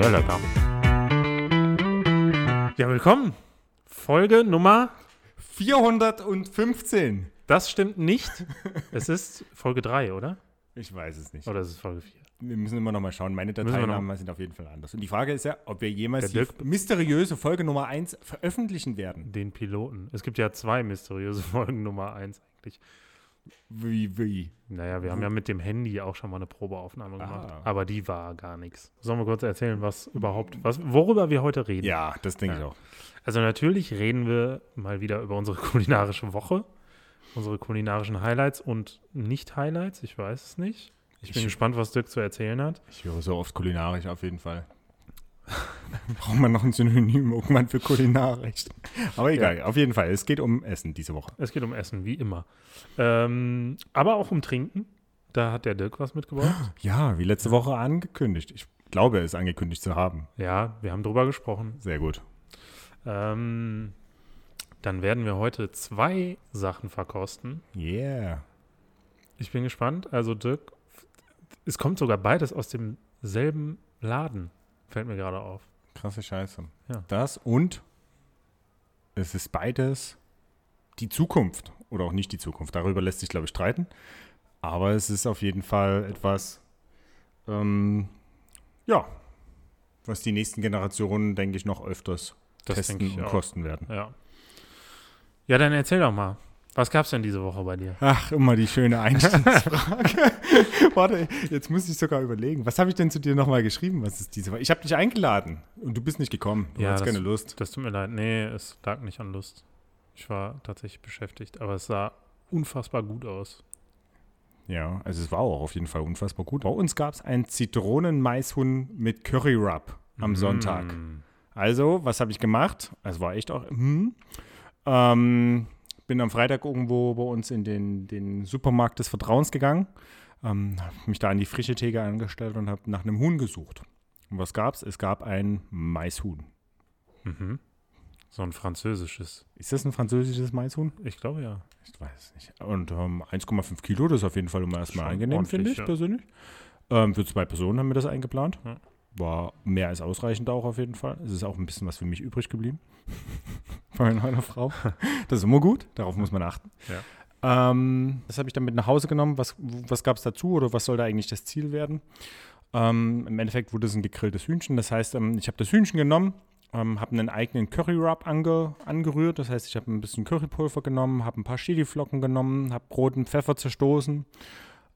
Sehr lecker. Ja, willkommen. Folge Nummer. 415. Das stimmt nicht. es ist Folge 3, oder? Ich weiß es nicht. Oder ist es Folge 4? Wir müssen immer noch mal schauen. Meine Dateinamen sind auf jeden Fall anders. Und die Frage ist ja, ob wir jemals die mysteriöse Folge Nummer 1 veröffentlichen werden. Den Piloten. Es gibt ja zwei mysteriöse Folgen Nummer 1 eigentlich. Wie, wie? Naja, wir haben ja mit dem Handy auch schon mal eine Probeaufnahme gemacht. Ah. Aber die war gar nichts. Sollen wir kurz erzählen, was überhaupt, was, worüber wir heute reden? Ja, das denke Ja. ich auch. Also natürlich reden wir mal wieder über unsere kulinarische Woche, unsere kulinarischen Highlights und Nicht-Highlights, ich weiß es nicht. Ich bin Ich- gespannt, was Dirk zu erzählen hat. Ich höre so oft kulinarisch auf jeden Fall. Braucht man noch ein Synonym irgendwann für kulinarisch. Aber egal, auf jeden Fall. Es geht um Essen diese Woche. Es geht um Essen, wie immer. Ähm, aber auch um Trinken. Da hat der Dirk was mitgebracht. Ja, wie letzte Woche angekündigt. Ich glaube, es angekündigt zu haben. Ja, wir haben drüber gesprochen. Sehr gut. Ähm, dann werden wir heute zwei Sachen verkosten. Yeah. Ich bin gespannt. Also Dirk, es kommt sogar beides aus demselben Laden, fällt mir gerade auf. Krasse Scheiße. Ja. Das und es ist beides die Zukunft oder auch nicht die Zukunft. Darüber lässt sich, glaube ich, streiten. Aber es ist auf jeden Fall etwas, ähm, ja, was die nächsten Generationen, denke ich, noch öfters Das testen und auch. kosten werden. Ja. Ja, dann erzähl doch mal. Was gab's denn diese Woche bei dir? Ach, immer die schöne Einstiegsfrage. Warte, jetzt muss ich sogar überlegen. Was habe ich denn zu dir nochmal geschrieben? Was ist diese Woche? Ich habe dich eingeladen und du bist nicht gekommen. Du Ja, hast keine Lust. Das tut mir leid. Nee, es lag nicht an Lust. Ich war tatsächlich beschäftigt, aber es sah unfassbar gut aus. Ja, also es war auch auf jeden Fall unfassbar gut. Bei uns gab es ein Zitronen-Maishuhn mit Curry Rub am Sonntag. Mm. Also, was habe ich gemacht? Es war echt auch. Hm. Ähm, bin am Freitag irgendwo bei uns in den, den Supermarkt des Vertrauens gegangen, ähm, habe mich da an die frische Theke angestellt und habe nach einem Huhn gesucht. Und was gab's? Es gab ein Maishuhn. Mhm. So ein französisches. Ist das ein französisches Maishuhn? Ich glaube ja. Ich weiß es nicht. Und ähm, 1,5 Kilo, das ist auf jeden Fall immer erstmal Schon angenehm, finde ich ja. persönlich. Ähm, für zwei Personen haben wir das eingeplant. Ja. War mehr als ausreichend auch auf jeden Fall. Es ist auch ein bisschen was für mich übrig geblieben. Von meiner Frau. Das ist immer gut, darauf muss man achten. Ähm, das habe ich dann mit nach Hause genommen. Was, was gab es dazu oder was soll da eigentlich das Ziel werden? Ähm, Im Endeffekt wurde es ein gegrilltes Hühnchen. Das heißt, ähm, ich habe das Hühnchen genommen, ähm, habe einen eigenen Curry Rub ange, angerührt. Das heißt, ich habe ein bisschen Currypulver genommen, habe ein paar Chiliflocken genommen, habe roten Pfeffer zerstoßen.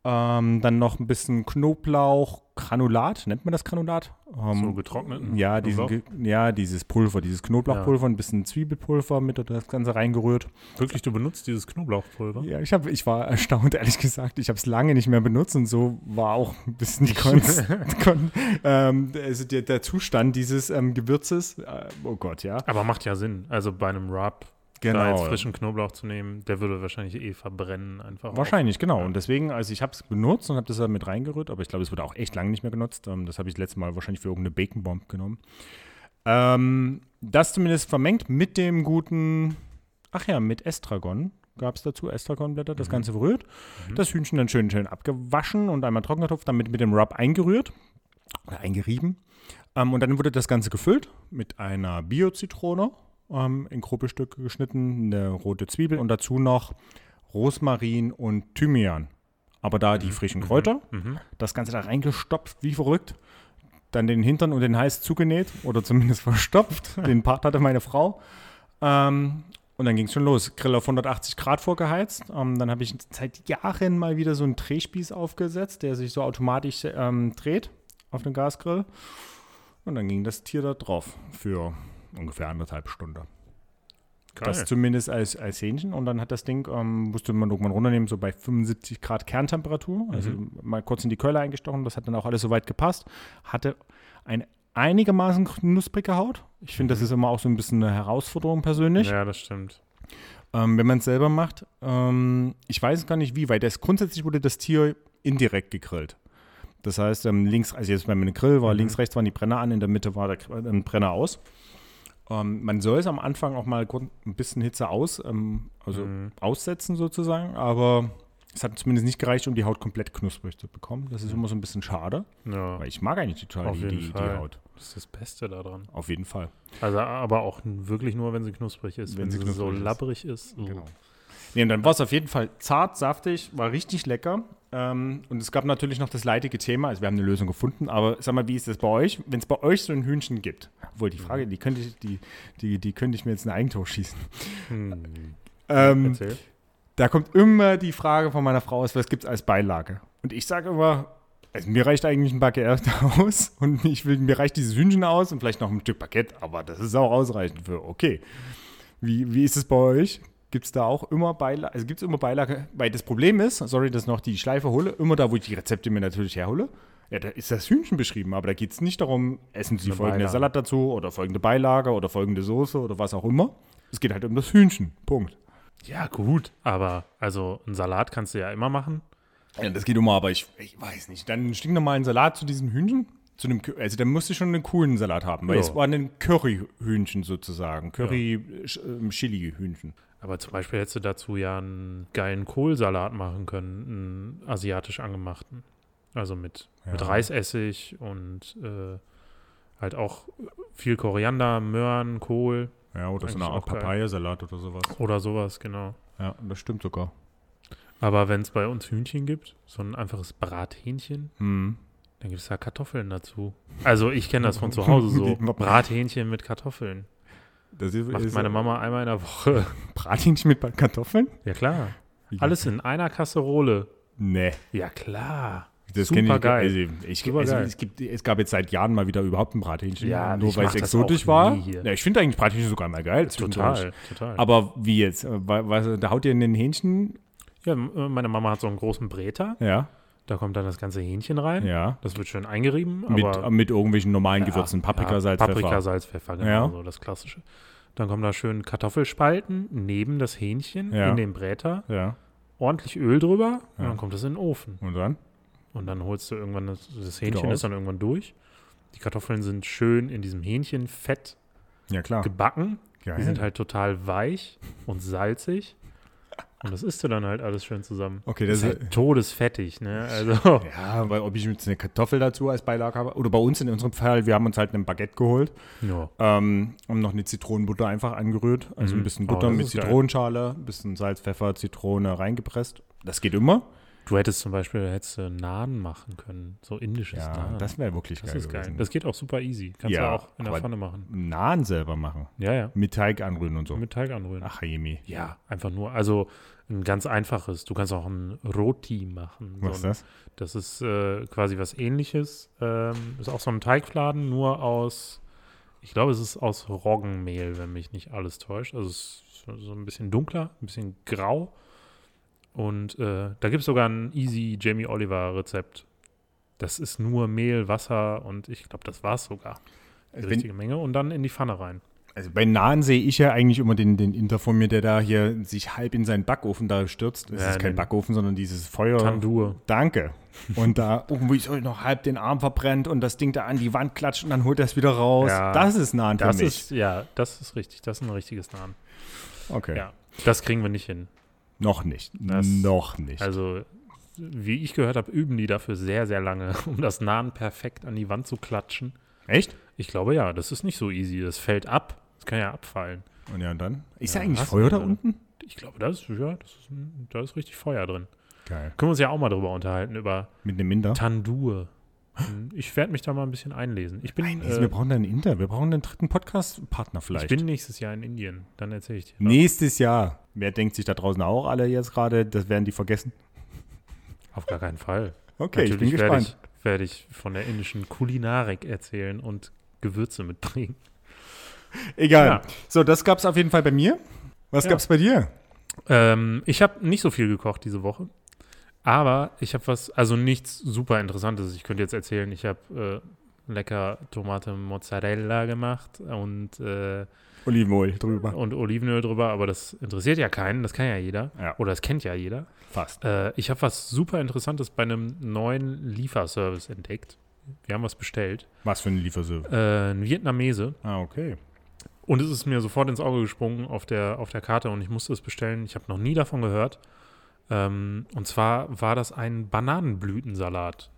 Ähm, dann noch ein bisschen Knoblauch, Granulat, nennt man das Granulat? Ähm, So getrockneten ja, diesen, ja, dieses Pulver, dieses Knoblauchpulver, ein bisschen Zwiebelpulver mit und das Ganze reingerührt. Wirklich, du benutzt dieses Knoblauchpulver? Ja, ich, hab, ich war erstaunt, ehrlich gesagt. Ich habe es lange nicht mehr benutzt und so war auch ein bisschen die Konst, kon, ähm, also der, der Zustand dieses ähm, Gewürzes. Äh, oh Gott, ja. Aber macht ja Sinn. Also bei einem Rub da Genau. jetzt frischen Knoblauch zu nehmen, der würde wahrscheinlich eh verbrennen einfach. auch. Wahrscheinlich, genau. Ja. Und deswegen, also ich habe es benutzt und habe das da mit reingerührt, aber ich glaube, es wurde auch echt lange nicht mehr genutzt. Ähm, das habe ich letztes Mal wahrscheinlich für irgendeine Bacon-Bomb genommen. Ähm, das zumindest vermengt mit dem guten, ach ja, mit Estragon gab es dazu, Estragonblätter, das Mhm. Ganze verrührt. Mhm. Das Hühnchen dann schön, schön abgewaschen und einmal Trocknertopf, dann mit, mit dem Rub eingerührt oder eingerieben. Ähm, und dann wurde das Ganze gefüllt mit einer Bio-Zitrone, ähm, in grobe Stücke geschnitten, eine rote Zwiebel und dazu noch Rosmarin und Thymian. Aber da die frischen Kräuter, Mhm. das Ganze da reingestopft, wie verrückt. Dann den Hintern und den Hals zugenäht oder zumindest verstopft. den Part hatte meine Frau. Ähm, und dann ging es schon los. Grill auf 180 Grad vorgeheizt. Ähm, dann habe ich seit Jahren mal wieder so einen Drehspieß aufgesetzt, der sich so automatisch ähm, dreht auf den Gasgrill. Und dann ging das Tier da drauf für ungefähr anderthalb Stunden. Geil. Das zumindest als, als Hähnchen. Und dann hat das Ding, ähm, musste man irgendwann runternehmen, so bei 75 Grad Kerntemperatur. Also mal kurz in die Keule eingestochen. Das hat dann auch alles soweit gepasst. Hatte eine einigermaßen knusprige Haut. Ich finde, das ist immer auch so ein bisschen eine Herausforderung persönlich. ja, das stimmt. Ähm, wenn man es selber macht. Ähm, ich weiß gar nicht wie, weil das grundsätzlich wurde das Tier indirekt gegrillt. Das heißt, ähm, links, also jetzt bei meinem Grill war Mhm. links, rechts waren die Brenner an, in der Mitte war der ein Brenner aus. Ähm, man soll es am Anfang auch mal ein bisschen Hitze aus, ähm, also Mhm. aussetzen sozusagen, aber es hat zumindest nicht gereicht, um die Haut komplett knusprig zu bekommen. Das ist immer so ein bisschen schade, Ja. weil ich mag eigentlich total die, die. Haut. Das ist das Beste daran. Auf jeden Fall. Also aber auch wirklich nur, wenn sie knusprig ist. Wenn Wenn, sie sie, so ist. labbrig ist. uh. Genau. Nee, und dann war es auf jeden Fall zart, saftig, war richtig lecker. Ähm, und es gab natürlich noch das leidige Thema, also wir haben eine Lösung gefunden, aber sag mal, wie ist das bei euch? Wenn es bei euch so ein Hühnchen gibt, obwohl die Frage, die könnte ich, die, die, die könnte ich mir jetzt ein Eigentor schießen. Hm. Ähm, Erzähl. da kommt immer die Frage von meiner Frau aus, was gibt es als Beilage? Und ich sage immer, also mir reicht eigentlich ein Baguette aus und ich will, mir reicht dieses Hühnchen aus und vielleicht noch ein Stück Baguette, aber das ist auch ausreichend für okay. Wie, wie ist es bei euch? Gibt es da auch immer Beilage? Also gibt es immer Beilage? Weil das Problem ist, sorry, dass ich noch die Schleife hole, immer da, wo ich die Rezepte mir natürlich herhole, ja, da ist das Hühnchen beschrieben, aber da geht es nicht darum, essen Sie folgende Beilage. Salat dazu oder folgende Beilage oder folgende Soße oder was auch immer. Es geht halt um das Hühnchen. Punkt. Ja, gut. Aber also einen Salat kannst du ja immer machen. Ja, das geht immer, aber ich, ich weiß nicht. Dann einen stinknormalen Salat zu diesem Hühnchen? Zu einem, also dann musst du schon einen coolen Salat haben, weil Ja. es war ein Curry-Hühnchen sozusagen. Curry-Hühnchen. Aber zum Beispiel hättest du dazu ja einen geilen Kohlsalat machen können, einen asiatisch angemachten. Also mit, mit Ja. Reisessig und äh, halt auch viel Koriander, Möhren, Kohl Ja, oder so eine Art. Papayasalat oder sowas. oder sowas, genau. Ja, das stimmt sogar. Aber wenn es bei uns Hühnchen gibt, so ein einfaches Brathähnchen, Hm. dann gibt es da Kartoffeln dazu. Also ich kenne das von zu Hause so. Brathähnchen mit Kartoffeln. Das ist, Macht ist meine Mama einmal in der Woche. Brathähnchen mit Kartoffeln? Ja klar. Alles in einer Kasserole. Nee. Ja klar. Das Super kenn ich, geil. Also, ich, Super also, geil. es, gibt, es gab jetzt seit Jahren mal wieder überhaupt ein Brathähnchen. Ja, nur weil es exotisch war. Ja, ich finde eigentlich Brathähnchen sogar mal geil. Total, total. Aber wie jetzt? Äh, wa- Was, da haut ihr in den Hähnchen? ja, meine Mama hat so einen großen Bräter. Ja. Da kommt dann das ganze Hähnchen rein. Ja. Das wird schön eingerieben. Mit, aber mit irgendwelchen normalen Gewürzen. Paprika, Salz, Paprika, Pfeffer. Salz, Pfeffer, genau, Ja. so das Klassische. Dann kommen da schön Kartoffelspalten neben das Hähnchen in den Bräter, Ja. ordentlich Öl drüber und dann kommt das in den Ofen. Und dann? Und dann holst du irgendwann, das, das Hähnchen ist dann irgendwann durch. Die Kartoffeln sind schön in diesem Hähnchenfett Ja, klar. gebacken. Geil. Die sind halt total weich und salzig. Und das isst du dann halt alles schön zusammen. okay, Das das ist ist. halt todesfettig, ne? Also, Ja, weil ob ich jetzt eine Kartoffel dazu als Beilage habe. Oder bei uns in unserem Fall, wir haben uns halt ein Baguette geholt. ja. Ähm, und noch eine Zitronenbutter einfach angerührt. Also Mhm. ein bisschen Oh, Butter das mit. Zitronenschale, ein bisschen Salz, Pfeffer, Zitrone reingepresst. Das geht immer. Du hättest zum Beispiel hättest du Naan machen können. So indisches Ja, Naan. das wäre wirklich Das geil. ist geil. gewesen. Das geht auch super easy. Kannst Ja, du auch in der Pfanne machen. Naan selber machen. Ja, ja. Mit Teig anrühren und so. Mit Teig anrühren. Ach, Jemi. Ja, einfach nur. Also ein ganz einfaches. Du kannst auch ein Roti machen. Was ist so ein, das? das ist äh, quasi was ähnliches. Ähm, ist auch so ein Teigfladen, nur aus, ich glaube, es ist aus Roggenmehl, wenn mich nicht alles täuscht. Also es ist so ein bisschen dunkler, ein bisschen grau. Und äh, da gibt es sogar ein easy Jamie Oliver Rezept. Das ist nur Mehl, Wasser und ich glaube, das war es sogar. Die Also, richtige Menge. Und dann in die Pfanne rein. also bei Naan sehe ich ja eigentlich immer den, den Inter von mir, der da hier sich halb in seinen Backofen da stürzt. Das Ja, ist kein Backofen, sondern dieses Feuer. Tandur. Danke. Und da irgendwie so noch halb den Arm verbrennt und das Ding da an die Wand klatscht und dann holt er es wieder raus. Ja, das ist Naan für Das mich. ist, ja, das ist richtig. Das ist ein richtiges Naan. okay. Ja. Das kriegen wir nicht hin. Noch nicht. Das- noch nicht. Also, wie ich gehört habe, üben die dafür sehr, sehr lange, um das Naan perfekt an die Wand zu klatschen. Echt? Ich glaube ja, das ist nicht so easy. Das fällt ab. Das kann ja abfallen. Und ja, und dann? Ist Ja, da eigentlich Feuer da unten? Ich glaube, das ist, ja, das ist, da ist richtig Feuer drin. Geil. Können wir uns ja auch mal drüber unterhalten, über Mit einem Inder? Tandur. Hm, Ich werde mich da mal ein bisschen einlesen. Ich bin, Nein, äh, wir brauchen da einen Inder. Wir brauchen einen dritten Podcast-Partner ich vielleicht. bin nächstes Jahr in Indien. Dann erzähle ich dir. was. Nächstes Jahr. Wer denkt sich da draußen auch alle jetzt gerade, das werden die vergessen? Auf gar keinen Fall. Okay, ich bin Natürlich werde gespannt. ich, werde ich von der indischen Kulinarik erzählen und Gewürze mitbringen. Egal. Ja. So, das gab es auf jeden Fall bei mir. Was Ja. gab's bei dir? Ähm, ich habe nicht so viel gekocht diese Woche, aber ich habe was, also nichts super Interessantes. Ich könnte jetzt erzählen, ich habe äh, lecker Tomate Mozzarella gemacht und, äh, Olivenöl drüber. und Olivenöl drüber, aber das interessiert ja keinen, das kann ja jeder. Ja, Oder das kennt ja jeder. fast. Äh, ich habe was super Interessantes bei einem neuen Lieferservice entdeckt. Wir haben was bestellt. Was für ein Lieferservice? Äh, ein Vietnamese. Ah, okay. Und es ist mir sofort ins Auge gesprungen auf der, auf der Karte und ich musste es bestellen. Ich habe noch nie davon gehört. Ähm, und zwar war das ein Bananenblütensalat.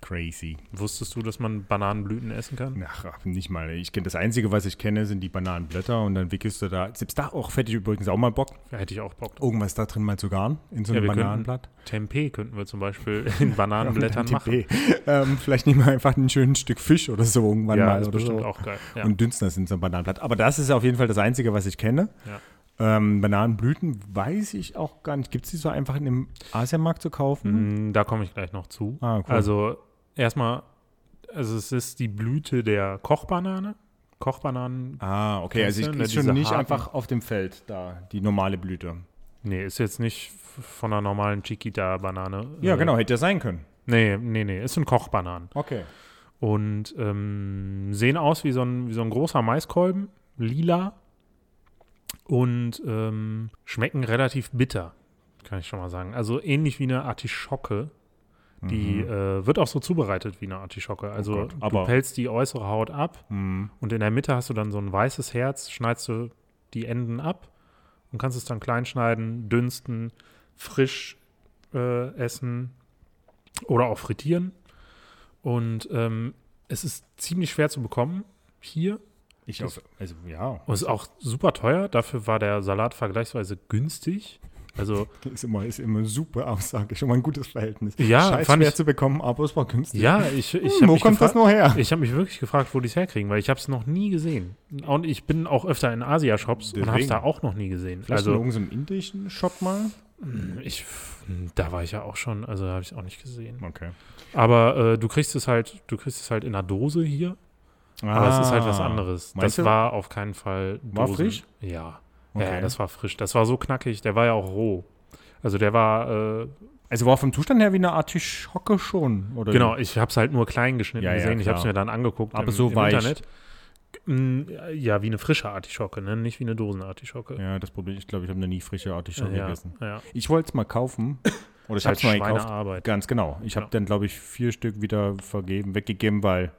Crazy. Wusstest du, dass man Bananenblüten essen kann? Ach, nicht mal. Ich kenne das Einzige, was ich kenne, sind die Bananenblätter und dann wickelst du da. Selbst da auch hätte ich übrigens auch mal Bock, Ja, hätte ich auch Bock. irgendwas da drin mal zu garen in so Ja, einem könnten- Bananenblatt. Tempeh könnten wir zum Beispiel in Bananenblättern Ja, machen. ähm, vielleicht nehmen wir einfach ein schönes Stück Fisch oder so irgendwann Ja, mal ist oder bestimmt so. auch geil. Ja. Und dünsten das in so einem Bananenblatt. Aber das ist auf jeden Fall das Einzige, was ich kenne. Ja. Ähm, Bananenblüten weiß ich auch gar nicht. Gibt es die so einfach in dem Asiamarkt zu kaufen? Mm, Da komme ich gleich noch zu. Ah, cool. Also erstmal, also es ist die Blüte der Kochbanane. Kochbananen, Ah, okay. Also ich, ne, ist schon nicht einfach auf dem Feld da, die normale Blüte. nee, ist jetzt nicht von einer normalen Chiquita-Banane. Ja, Äh, genau, hätte ja sein können. Nee, nee, nee, es sind Kochbananen. Okay. Und ähm, sehen aus wie so, ein, wie so ein großer Maiskolben, lila. Und ähm, schmecken relativ bitter, kann ich schon mal sagen. Also ähnlich wie eine Artischocke. Die Mhm. äh, wird auch so zubereitet wie eine Artischocke. Also Gott, aber- du pelzt die äußere Haut ab Mhm. und in der Mitte hast du dann so ein weißes Herz, schneidest du die Enden ab und kannst es dann klein schneiden, dünsten, frisch äh, essen oder auch frittieren. Und ähm, es ist ziemlich schwer zu bekommen hier. Ich Das- auch, also ja, Und ist auch super teuer. Dafür war der Salat vergleichsweise günstig. Also, ist immer, ist immer super Aussage, schon mal ein gutes Verhältnis. Ja, Scheiß fand schwer ich- zu bekommen, aber es war günstig. ja, ich, ich Hm, habe wo kommt das nur her? ich hab mich wirklich gefragt, wo die es herkriegen, weil ich habe es noch nie gesehen. Und ich bin auch öfter in Asia-Shops und habe es da auch noch nie gesehen. Vielleicht in also, irgendeinem indischen Shop mal? ich, da war ich ja auch schon, also habe ich es auch nicht gesehen. Okay. Aber äh, du kriegst es halt, du kriegst es halt in einer Dose hier, aber es ist halt was anderes. Ah. Meinst das du? war auf keinen Fall War Dosen. frisch? Ja. Okay. Ja, das war frisch. Das war so knackig, der war ja auch roh. Also der war, äh, Also war vom Zustand her wie eine Artischocke schon, oder? genau, ich habe es halt nur klein geschnitten Ja, ja, gesehen. ich habe es mir dann angeguckt Aber im, so im weich. Internet. Mm, Ja, wie eine frische Artischocke, ne? nicht wie eine Dosenartischocke. Ja, das Problem, ich glaube, ich habe noch nie frische Artischocke ja, gegessen. ja. Ich wollte es mal kaufen. Oder ich habe halt es mal gekauft. Schweinearbeit. Ganz genau. Ich habe Ja. dann, glaube ich, vier Stück wieder vergeben, weggegeben, weil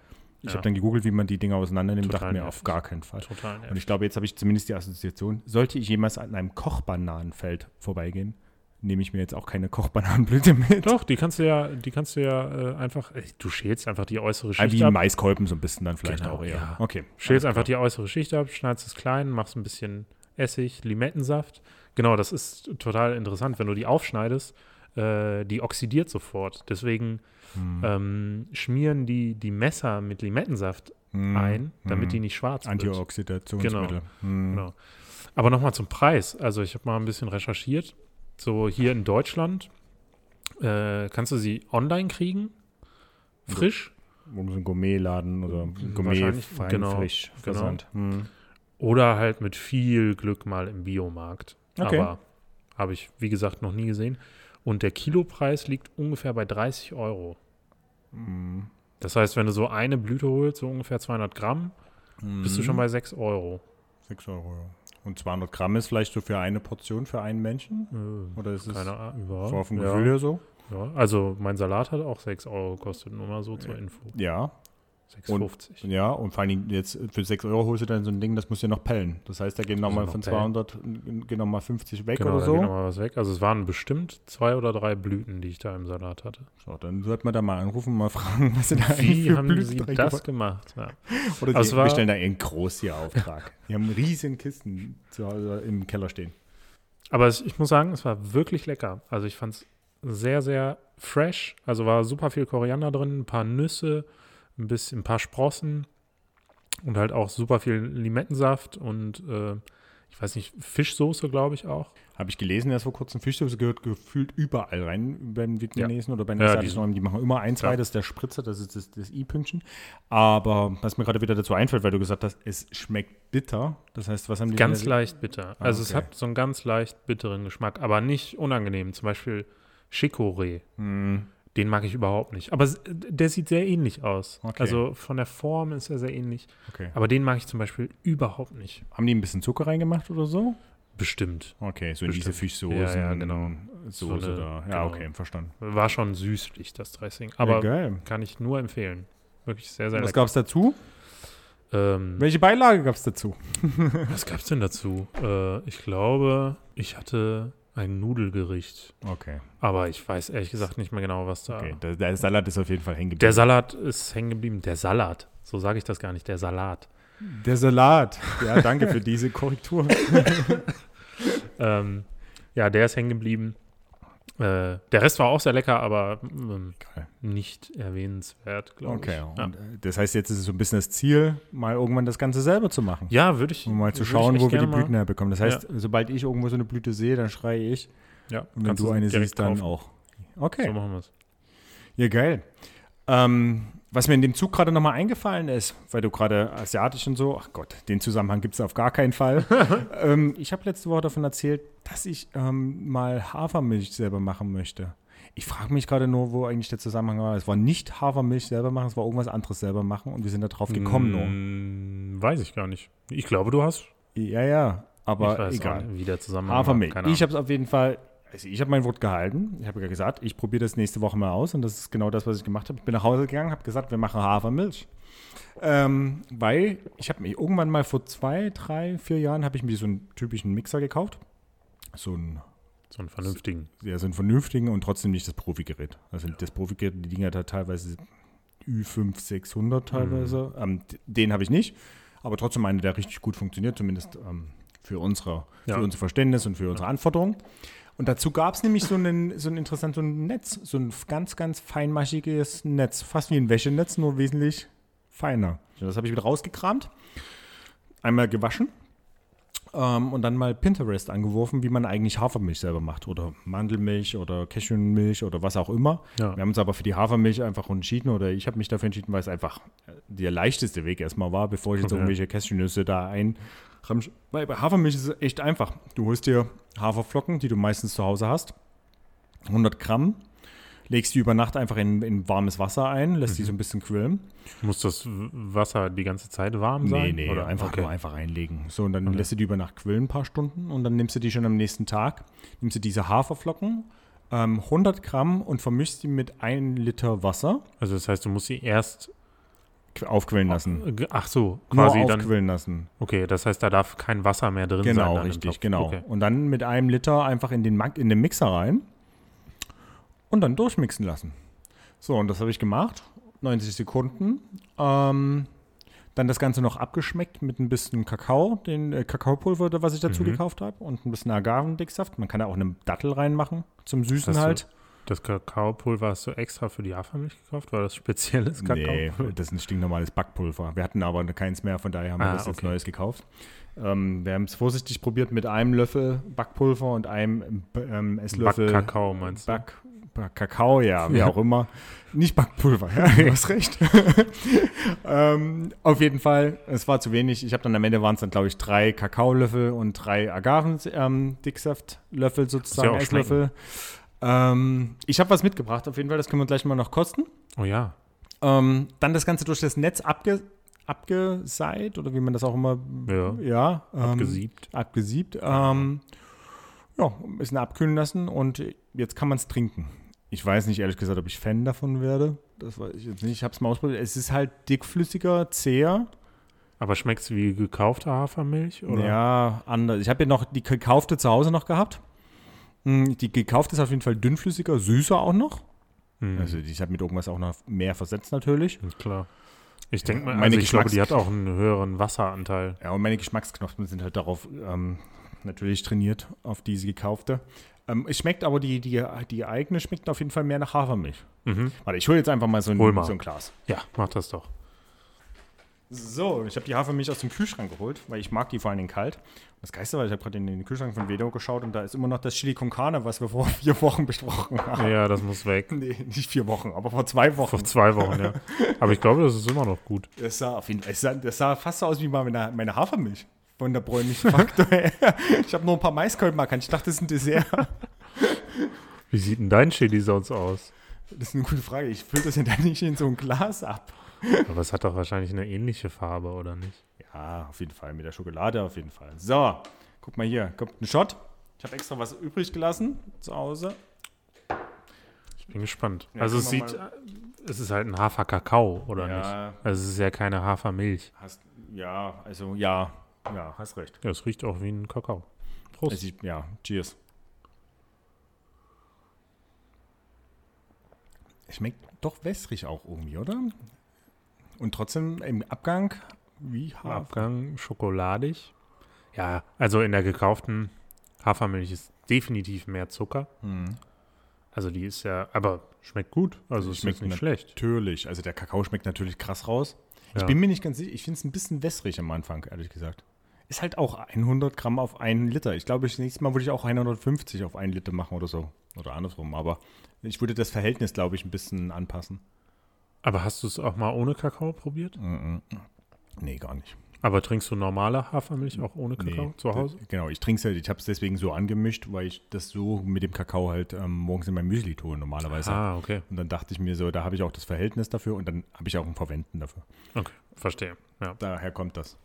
ich Ja. habe dann gegoogelt, wie man die Dinger auseinandernimmt Total dachte mir, nervig. auf gar keinen Fall. Total Und ich glaube, jetzt habe ich zumindest die Assoziation, sollte ich jemals an einem Kochbananenfeld vorbeigehen, nehme ich mir jetzt auch keine Kochbananenblüte mit. Doch, die kannst du ja, die kannst du ja äh, einfach, äh, du schälst einfach die äußere Schicht wie ab. Maiskolben so ein bisschen dann vielleicht Genau, auch eher. ja. Okay. Schälst einfach die äußere Schicht ab, schneidest es klein, machst ein bisschen Essig, Limettensaft. Genau, das ist total interessant. Wenn du die aufschneidest, äh, die oxidiert sofort. Deswegen Hm. ähm, schmieren die, die Messer mit Limettensaft Hm. ein, damit Hm. die nicht schwarz wird. Antioxidationsmittel. Hm. Genau. Aber nochmal zum Preis. Also ich habe mal ein bisschen recherchiert. So hier in Deutschland äh, kannst du sie online kriegen, frisch. Um so einen Gourmetladen oder Gourmet fein genau, frisch genau. Versand. Hm. Oder halt mit viel Glück mal im Biomarkt. Okay. Aber habe ich, wie gesagt, noch nie gesehen. Und der Kilopreis liegt ungefähr bei 30 Euro. Hm. Das heißt, wenn du so eine Blüte holst, so ungefähr 200 Gramm, bist du Mhm. schon bei 6 Euro. 6 Euro, ja. Und 200 Gramm ist vielleicht so für eine Portion für einen Menschen? Äh, Oder ist es keine Ahnung. Ja, so vom ja, Gefühl her so? ja. Also mein Salat hat auch 6 Euro gekostet, nur mal so zur Info. Ja. 6,50. Ja, und vor allem jetzt für 6 Euro holst du dann so ein Ding, das muss ja noch pellen. Das heißt, da gehen nochmal noch von pellen. 200, gehen nochmal 50 weg Genau, oder so. geht nochmal was weg. Also es waren bestimmt zwei oder drei Blüten, die ich da im Salat hatte. So, dann sollte man da mal anrufen und mal fragen, was sie da eigentlich Wie haben Blüten sie das gemacht-? Ja. Oder Also sie es war- bestellen da ihren groß hier Auftrag. Die haben riesen Kisten zu Hause im Keller stehen. Aber es, ich muss sagen, es war wirklich lecker. Also ich fand es sehr, sehr fresh. Also war super viel Koriander drin, ein paar Nüsse, ein bisschen, ein paar Sprossen und halt auch super viel Limettensaft und äh, ich weiß nicht, Fischsoße, glaube ich auch. Habe ich gelesen, erst vor kurzem Fischsoße gehört gefühlt überall rein beim Vietnamesen oder bei den Ja, die-. Die machen immer ein, zwei, Klar. das ist der Spritzer, das ist das, das I-Pünktchen. Aber was mir gerade wieder dazu einfällt, weil du gesagt hast, es schmeckt bitter. Das heißt, was haben die Ganz leicht bitter. Ah, Also es okay. hat so einen ganz leicht bitteren Geschmack, aber nicht unangenehm. Zum Beispiel Chicorée. Hm, Den mag ich überhaupt nicht. Aber der sieht sehr ähnlich aus. Okay. Also von der Form ist er sehr ähnlich. okay. Aber den mag ich zum Beispiel überhaupt nicht. Haben die ein bisschen Zucker reingemacht oder so? Bestimmt. Okay, so in diese. Fischsoße. Ja, ja, genau. Soße So eine- da. Ja, genau. okay, verstanden. War schon süßlich, das Dressing. Aber ja, kann ich nur empfehlen. Wirklich sehr, sehr Was gab es dazu? Ähm, Welche Beilage gab es dazu? was gab es denn dazu? Äh, ich glaube, ich hatte, Ein Nudelgericht. Okay. Aber ich weiß ehrlich gesagt nicht mehr genau, was da. okay. Der, der Salat ist auf jeden Fall hängen geblieben. Der Salat ist hängen geblieben. Der Salat. So sage ich das gar nicht. Der Salat. Der Salat. Ja, danke für diese Korrektur. Ähm, ja, der ist hängen geblieben. Äh, der Rest war auch sehr lecker, aber ähm, nicht erwähnenswert, glaube Okay. ich. Ja. Und äh, das heißt, jetzt ist es so ein bisschen das Ziel, mal irgendwann das Ganze selber zu machen. Ja, würde ich. Um mal zu schauen, wo wir die Blüten mal- herbekommen. Das heißt, sobald ich irgendwo so eine Blüte sehe, dann schreie ich. Ja, Und wenn du eine siehst, dann kaufen. auch. Okay. So machen wir es. Ja, geil. Ähm, was mir in dem Zug gerade nochmal eingefallen ist, weil du gerade asiatisch und so, ach Gott, den Zusammenhang gibt es auf gar keinen Fall. ähm, ich habe letzte Woche davon erzählt, dass ich ähm, mal Hafermilch selber machen möchte. Ich frage mich gerade nur, wo eigentlich der Zusammenhang war. Es war nicht Hafermilch selber machen, es war irgendwas anderes selber machen und wir sind da drauf gekommen. Mm, Weiß ich gar nicht. Ich glaube, du hast. Ja, ja, ich aber weiß egal. Wie der Zusammenhang war. Hafermilch. Keine Ich habe es auf jeden Fall, also ich habe mein Wort gehalten. Ich habe ja gesagt, ich probiere das nächste Woche mal aus und das ist genau das, was ich gemacht habe. Ich bin nach Hause gegangen, habe gesagt, wir machen Hafermilch. Ähm, weil ich habe mir irgendwann mal vor zwei, drei, vier Jahren habe ich mir so einen typischen Mixer gekauft. So einen, So einen vernünftigen. ja, so einen vernünftigen und trotzdem nicht das Profigerät. Also das Profigerät, die Dinger da teilweise Ü5, 600 teilweise. Ähm, d- den habe ich nicht, aber trotzdem einer, der richtig gut funktioniert, zumindest ähm, für, unsere, Ja. für unser Verständnis und für unsere Anforderungen. Und dazu gab es nämlich so, einen, so ein interessantes so ein Netz, so ein ganz, ganz feinmaschiges Netz, fast wie ein Wäschenetz, nur wesentlich feiner. Das habe ich wieder rausgekramt, einmal gewaschen ähm, und dann mal Pinterest angeworfen, wie man eigentlich Hafermilch selber macht oder Mandelmilch oder Cashewmilch oder was auch immer. Ja. Wir haben uns aber für die Hafermilch einfach entschieden oder ich habe mich dafür entschieden, weil es einfach der leichteste Weg erstmal war, bevor ich jetzt Okay. irgendwelche Cashewnüsse da ein. Weil bei Hafermilch ist es echt einfach. Du holst dir Haferflocken, die du meistens zu Hause hast, 100 Gramm, legst die über Nacht einfach in, in warmes Wasser ein, lässt die Mhm. so ein bisschen quillen. Muss das Wasser die ganze Zeit warm sein? Nee, nee, Oder? einfach okay. nur einfach reinlegen. So, und dann Okay. lässt du die über Nacht quillen ein paar Stunden und dann nimmst du die schon am nächsten Tag, nimmst du diese Haferflocken, ähm, 100 Gramm und vermischst die mit 1 Liter Wasser Also das heißt, du musst sie erst. Qu- aufquillen lassen. Ach so, Nur quasi dann. lassen. Okay, das heißt, da darf kein Wasser mehr drin sein. Genau, dann im richtig, genau. Okay. Und dann mit einem Liter einfach in den, in den Mixer rein und dann durchmixen lassen. So, und das habe ich gemacht. 90 Sekunden. Ähm, dann das Ganze noch abgeschmeckt mit ein bisschen Kakao, den äh, Kakaopulver, was ich dazu Mhm. gekauft habe, und ein bisschen Agavendicksaft. Man kann da auch eine Dattel reinmachen, zum Süßen halt. Das Kakaopulver hast du extra für die Hafermilch gekauft? War das spezielles Nee, Kakaopulver? das ist ein stinknormales Backpulver. Wir hatten aber keins mehr, von daher haben wir Ah, das jetzt okay. Neues gekauft. Ähm, wir haben es vorsichtig probiert mit einem Löffel Backpulver und einem ähm, Esslöffel Backkakao meinst du? Back, Kakao, ja, wie auch immer. Nicht Backpulver, ja, du hast recht. ähm, auf jeden Fall, es war zu wenig. Ich habe dann am Ende waren es dann, glaube ich, drei Kakaolöffel und drei Agaven-Dicksaftlöffel sozusagen, Esslöffel. Ähm, ich habe was mitgebracht, auf jeden Fall, das können wir gleich mal noch kosten. Oh ja. Ähm, dann das Ganze durch das Netz abge, abgeseit oder wie man das auch immer Ja. ja ähm, Abgesiebt. abgesiebt. Ähm, ja, ein bisschen abkühlen lassen und jetzt kann man es trinken. Ich weiß nicht, ehrlich gesagt, ob ich Fan davon werde. Das weiß ich jetzt nicht. Ich habe es mal ausprobiert. Es ist halt dickflüssiger, zäher. Aber schmeckt es wie gekaufte Hafermilch? Oder? Ja, anders. Ich habe ja noch die gekaufte zu Hause noch gehabt. Mm, Die gekaufte ist auf jeden Fall dünnflüssiger, süßer auch noch. Hm, Also ich habe mit irgendwas auch noch mehr versetzt natürlich. klar. Ich denke mal, meine also ich glaube, die hat auch einen höheren Wasseranteil. Ja, und meine Geschmacksknospen sind halt darauf ähm, natürlich trainiert, auf diese gekaufte. Ähm, es schmeckt aber, die, die, die eigene schmeckt auf jeden Fall mehr nach Hafermilch. Mhm. Warte, ich hole jetzt einfach mal so ein, mal. so ein Glas. Ja, mach das doch. So, ich habe die Hafermilch aus dem Kühlschrank geholt, weil ich mag die vor allen Dingen kalt. Das Geiste war, ich habe gerade in den Kühlschrank von Vedo geschaut und da ist immer noch das Chili con Carne, was wir vor vier Wochen besprochen haben. Ja, das muss weg. Nee, nicht vier Wochen, aber vor zwei Wochen. Vor zwei Wochen, ja. Aber ich glaube, das ist immer noch gut. Das sah, auf jeden Fall, sah, das sah fast so aus wie mal meine, meine Hafermilch von der bräunlichen Faktor her. Ich habe nur ein paar Maiskolben markant. Ich dachte, das ist ein Dessert. Wie sieht denn dein Chili sonst aus? Das ist eine gute Frage. Ich fülle das ja dann nicht in so ein Glas ab. Aber es hat doch wahrscheinlich eine ähnliche Farbe, oder nicht? Ja, auf jeden Fall. Mit der Schokolade auf jeden Fall. So, guck mal hier. Kommt ein Shot. Ich habe extra was übrig gelassen zu Hause. Ich bin gespannt. Ja, also es sieht, mal. Äh, es ist halt ein Haferkakao, oder ja. nicht? Also es ist ja keine Hafermilch. Hast, ja, also ja, ja, hast recht. Ja, es riecht auch wie ein Kakao. Prost. Also, ja, cheers. Schmeckt doch wässrig auch irgendwie, oder? Und trotzdem im Abgang wie Im. Abgang schokoladig. Ja, also in der gekauften Hafermilch ist definitiv mehr Zucker. Hm. Also die ist ja, aber schmeckt gut. Also es Schmeckt nicht schlecht. Natürlich. Also der Kakao schmeckt natürlich krass raus. Ich Ja. bin mir nicht ganz sicher. Ich finde es ein bisschen wässrig am Anfang, ehrlich gesagt. Ist halt auch 100 Gramm auf einen Liter. Ich glaube, das nächste Mal würde ich auch 150 auf einen Liter machen oder so. Oder andersrum. Aber ich würde das Verhältnis, glaube ich, ein bisschen anpassen. Aber hast du es auch mal ohne Kakao probiert? Mhm. Nee, gar nicht. Aber trinkst du normale Hafermilch auch ohne Kakao Nee, zu Hause? Genau, ich trinke es halt, ich habe es deswegen so angemischt, weil ich das so mit dem Kakao halt ähm, morgens in mein Müsli tue normalerweise. Ah, okay. Und dann dachte ich mir so, da habe ich auch das Verhältnis dafür und dann habe ich auch ein Verwenden dafür. Okay, verstehe. Ja. Daher kommt das.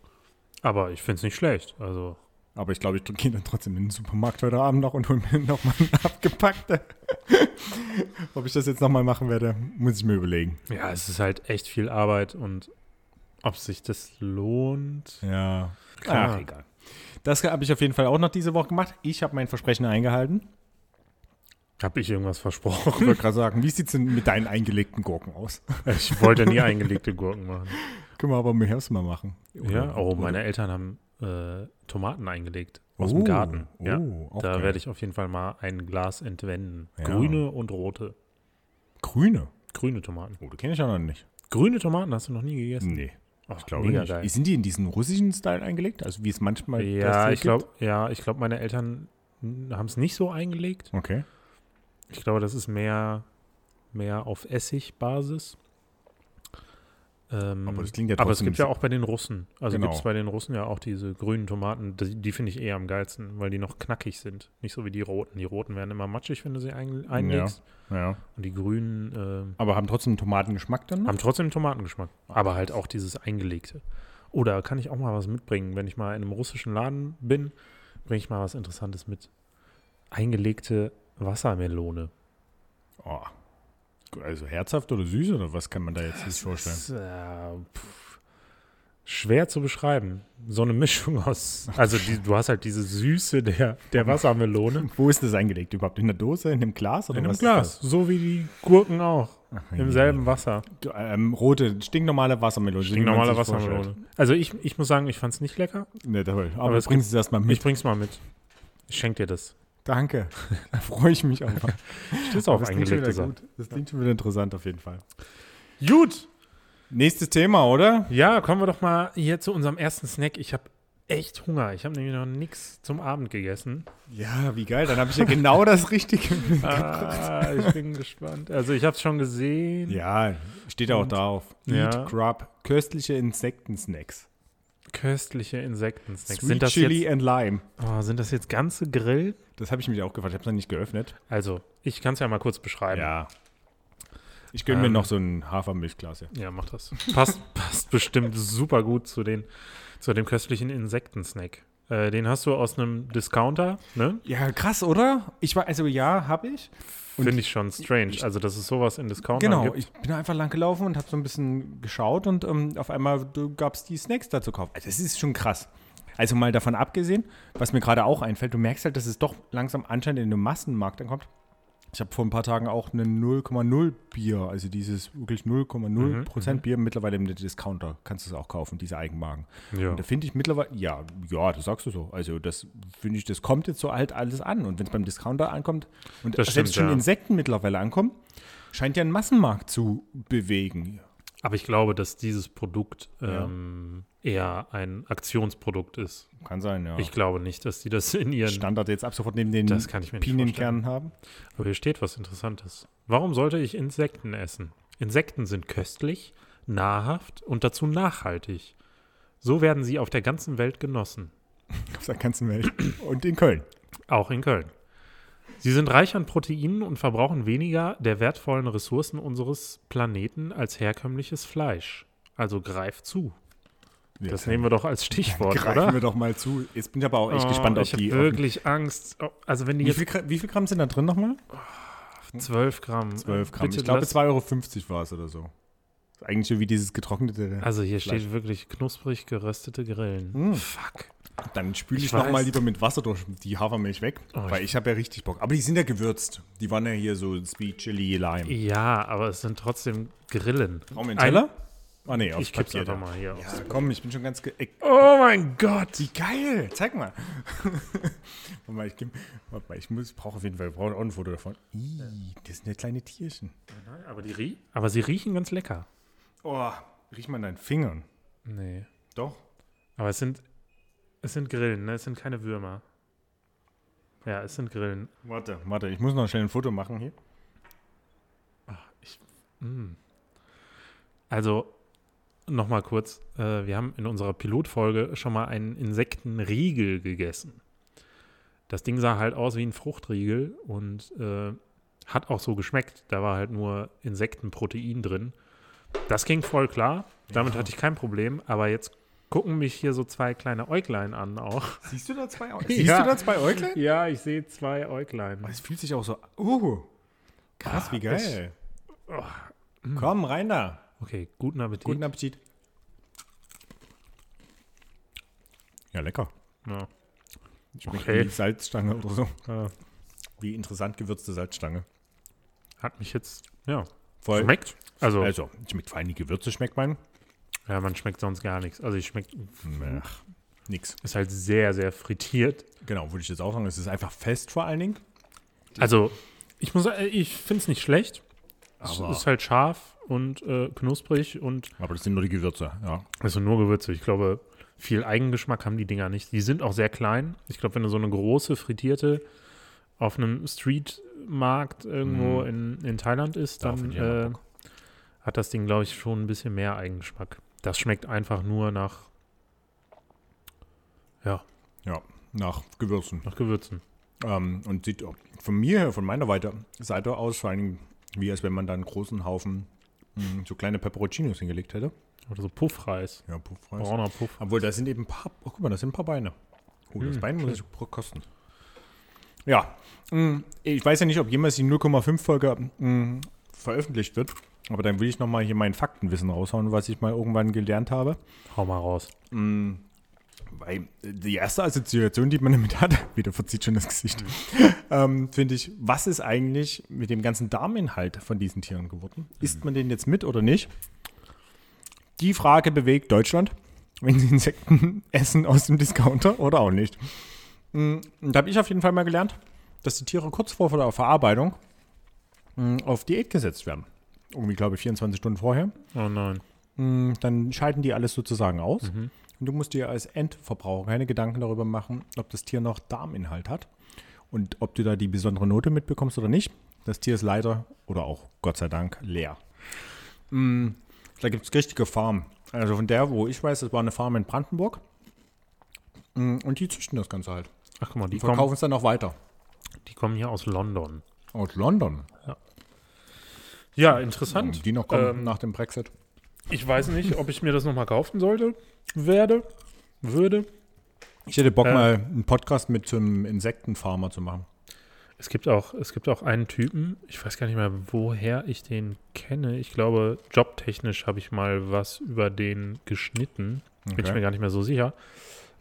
Aber ich finde es nicht schlecht. Also, Aber ich glaube, ich gehe dann trotzdem in den Supermarkt heute Abend noch und hole mir nochmal eine abgepackte. Ob ich das jetzt nochmal machen werde, muss ich mir überlegen. ja, es ist halt echt viel Arbeit und ob sich das lohnt. Ja. Klar. Ach, egal. Das habe ich auf jeden Fall auch noch diese Woche gemacht. Ich habe mein Versprechen eingehalten. Habe ich irgendwas Ich versprochen? wollte gerade sagen, wie sieht es denn mit deinen eingelegten Gurken aus? Ich wollte nie eingelegte Gurken machen. Können wir aber im Herbst mal machen. Ja, oh, Oder- meine Eltern haben äh, Tomaten eingelegt aus Oh, dem Garten. Ja, Oh, auch da werde ich auf jeden Fall mal ein Glas entwenden. Ja. Grüne und rote. Grüne. Grüne Tomaten. Oh, die kenne ich ja noch nicht. Grüne Tomaten hast du noch nie gegessen? Nee, Ach, ich glaube nicht. geil. Sind die in diesen russischen Style eingelegt? Also wie es manchmal Ja, ich glaube, ja, ich glaube, meine Eltern haben es nicht so eingelegt. Okay. Ich glaube, das ist mehr, mehr auf Essigbasis. Ähm, Aber das klingt ja aber es gibt ja auch bei den Russen. Also Genau. gibt es bei den Russen ja auch diese grünen Tomaten. Die, die finde ich eher am geilsten, weil die noch knackig sind. Nicht so wie die roten. Die roten werden immer matschig, wenn du sie ein, einlegst. Ja. Und die grünen ähm, Aber haben trotzdem einen Tomatengeschmack dann noch? haben trotzdem einen Tomatengeschmack. Aber halt auch dieses Eingelegte. Oder kann ich auch mal was mitbringen? Wenn ich mal in einem russischen Laden bin, bringe ich mal was Interessantes mit. Eingelegte Wassermelone. Oh. Also herzhaft oder süß oder was kann man da jetzt sich vorstellen? Das äh, pff, schwer zu beschreiben. So eine Mischung aus. Also die, du hast halt diese Süße der, der Wassermelone Wo ist das eingelegt überhaupt? In der Dose, in einem Glas oder in einem ist Glas. So wie die Gurken auch. Ach, Im selben Wasser. Ähm, rote, stinknormale Wassermelone. Stinknormale. Wassermelone. Also ich, ich muss sagen, ich fand es nicht lecker. Nee, toll. Aber, Aber bringst du es erstmal mit. Ich bring's mal mit. Ich schenk dir das. Danke. Da freue ich mich einfach. Steht auf das klingt schon wieder gut. Das klingt schon wieder interessant auf jeden Fall. Gut. Nächstes Thema, oder? Ja, kommen wir doch mal hier zu unserem ersten Snack. Ich habe echt Hunger. Ich habe nämlich noch nichts zum Abend gegessen. Ja, wie geil. Dann habe ich ja genau das Richtige. Ah, ich bin gespannt. Also ich habe es schon gesehen. ja, steht auch drauf. Ja. Eat Grub. Köstliche Insektensnacks. Köstliche Insektensnacks. Sweet Sind das, Chili jetzt, and Lime. oh, sind das jetzt ganze Grill? Das habe ich mich auch gefragt. Ich habe es noch nicht geöffnet. Also, ich kann es ja mal kurz beschreiben. Ja. Ich gönne mir Ähm, noch so ein Hafermilchglas. Ja. Ja, mach das. Passt, passt bestimmt super gut zu, den, zu dem köstlichen Insektensnack. Äh, den hast du aus einem Discounter, ne? ja, krass, oder? Ich war, also ja, habe ich. Finde ich schon strange. Also, dass es sowas in Discountern Genau, gibt. ich bin einfach lang gelaufen und habe so ein bisschen geschaut und ähm, auf einmal gab es die Snacks da zu kaufen. Also das ist schon krass. Also mal davon abgesehen, was mir gerade auch einfällt, du merkst halt, dass es doch langsam anscheinend in den Massenmarkt ankommt. Ich habe vor ein paar Tagen auch einen 0,0 Bier, also dieses wirklich 0,0 Mhm, Prozent Bier mittlerweile im Discounter. Kannst du es auch kaufen, diese Eigenmarken. Ja. Und da finde ich mittlerweile, ja, ja, das sagst du so. Also das finde ich, das kommt jetzt so halt alles an. Und wenn es beim Discounter ankommt und Das selbst stimmt, schon ja. Insekten mittlerweile ankommen, scheint ja einen Massenmarkt zu bewegen. Aber ich glaube, dass dieses Produkt Ja. ähm, eher ein Aktionsprodukt ist. Kann sein, ja. Ich glaube nicht, dass die das in ihren. Standard jetzt ab sofort neben den das kann ich mir nicht vorstellen. Pinienkernen haben. Aber hier steht was Interessantes. Warum sollte ich Insekten essen? Insekten sind köstlich, nahrhaft und dazu nachhaltig. So werden sie auf der ganzen Welt genossen. Auf der ganzen Welt. Und in Köln. Auch in Köln. Sie sind reich an Proteinen und verbrauchen weniger der wertvollen Ressourcen unseres Planeten als herkömmliches Fleisch. Also greif zu. Das nehmen wir doch als Stichwort, Greifen oder? wir doch mal zu. Jetzt bin ich aber auch echt Oh, gespannt auf ich habe die. wirklich Angst. Oh, Also wenn die wie, jetzt viel, wie viel Gramm sind da drin nochmal? 12 Gramm. 12 Gramm. Bitte ich glaube lass- 2,50 Euro war es oder so. Eigentlich so wie dieses getrocknete. Also hier Fleisch. steht wirklich knusprig geröstete Grillen. Mm. Fuck. Dann spüle ich, Ich noch mal weiß. lieber mit Wasser durch die Hafermilch weg, Oh, weil ich habe ja richtig Bock. Aber die sind ja gewürzt. Die waren ja hier so Sweet Chili Lime. Ja, aber es sind trotzdem Grillen. Brauchen Teller? Ah nee, auf Ich kipp's einfach mal hier Ja, komm, ich bin schon ganz... Oh mein Gott! wie geil! Zeig mal. Warte mal, ich, geb- warte mal, ich muss, brauche auf jeden Fall ich brauche auch ein Foto davon. Ih, das sind ja kleine Tierchen. Aber, die rie aber sie riechen ganz lecker. Oh, riech mal an deinen Fingern. Nee. Doch. Aber es sind, es sind Grillen, ne? Es sind keine Würmer. Ja, es sind Grillen. Warte, warte, ich muss noch schnell ein Foto machen hier. Mm. Also, nochmal kurz. Äh, wir haben in unserer Pilotfolge schon mal einen Insektenriegel gegessen. Das Ding sah halt aus wie ein Fruchtriegel und äh, hat auch so geschmeckt. Da war halt nur Insektenprotein drin. Das ging voll klar. Damit hatte ich kein Problem. Aber jetzt gucken mich hier so zwei kleine Äuglein an auch. Siehst du da zwei Ja. Siehst du da zwei Äuglein? Ja, ich sehe zwei Äuglein. Es fühlt sich auch so. Uh, krass, wie Ah, geil. Komm, rein da. Okay, guten Appetit. Guten Appetit. Ja, lecker. Ja. Schmeckt Okay. wie Salzstange oder so. Äh, Wie interessant gewürzte Salzstange. hat mich jetzt, ja, Voll. schmeckt. Also, Also, schmeckt vor allem die Gewürze, schmeckt man. Ja, man schmeckt sonst gar nichts. Also, ich schmeckt, Ach, nix. ist halt sehr, sehr frittiert. Genau, würde ich jetzt auch sagen. Es ist einfach fest vor allen Dingen. Also, ich muss sagen, ich finde es nicht schlecht. Es Aber- ist halt scharf und äh, knusprig und Aber das sind nur die Gewürze, ja. also nur Gewürze. Ich glaube, viel Eigengeschmack haben die Dinger nicht. Die sind auch sehr klein. Ich glaube, wenn du so eine große frittierte auf einem Streetmarkt irgendwo Mhm. in, in Thailand isst, dann äh, hat das Ding, glaube ich, schon ein bisschen mehr Eigengeschmack. Das schmeckt einfach nur nach, ja, Ja, nach Gewürzen. nach Gewürzen. Ähm, und sieht auch von mir, von meiner Weite, Seite aus, vor Dingen, wie als wenn man da einen großen Haufen mh, so kleine Peperoncinos hingelegt hätte. Oder so Puffreis. Ja, Puffreis. Brauner Puff. Obwohl, da sind eben ein paar, oh, guck mal, da sind ein paar Beine. Oh, das Hm, Bein muss ich pro- kosten. Ja, mh, ich weiß ja nicht, ob jemals die 0,5-Folge mh, veröffentlicht wird, aber dann will ich nochmal hier mein Faktenwissen raushauen, was ich mal irgendwann gelernt habe. Hau mal raus. Mm, Weil die erste Assoziation, die man damit hat, wieder verzieht schon das Gesicht, ähm, finde ich, was ist eigentlich mit dem ganzen Darminhalt von diesen Tieren geworden? Isst man den jetzt mit oder nicht? Die Frage bewegt Deutschland, wenn sie Insekten essen aus dem Discounter oder auch nicht. Und da habe ich auf jeden Fall mal gelernt, dass die Tiere kurz vor der Verarbeitung mm, auf Diät gesetzt werden. Irgendwie, glaube ich, 24 Stunden vorher. Oh nein. Mm, Dann schalten die alles sozusagen aus. Mhm. Und du musst dir als Endverbraucher keine Gedanken darüber machen, ob das Tier noch Darminhalt hat und ob du da die besondere Note mitbekommst oder nicht. Das Tier ist leider oder auch Gott sei Dank leer. Mm, da gibt es richtige Farmen. Also von der, wo ich weiß, das war eine Farm in Brandenburg. Mm, Und die züchten das Ganze halt. Ach guck mal, die Die verkaufen es dann auch weiter. die kommen hier aus London. Aus London. Ja, interessant. Die noch kommen Ähm, nach dem Brexit. Ich weiß nicht, ob ich mir das nochmal kaufen sollte, werde, würde. Ich hätte Bock, äh, mal einen Podcast mit so einem Insektenfarmer zu machen. Es gibt auch, es gibt auch einen Typen, ich weiß gar nicht mehr, woher ich den kenne. Ich glaube, jobtechnisch habe ich mal was über den geschnitten. Bin ich mir gar nicht mehr so sicher.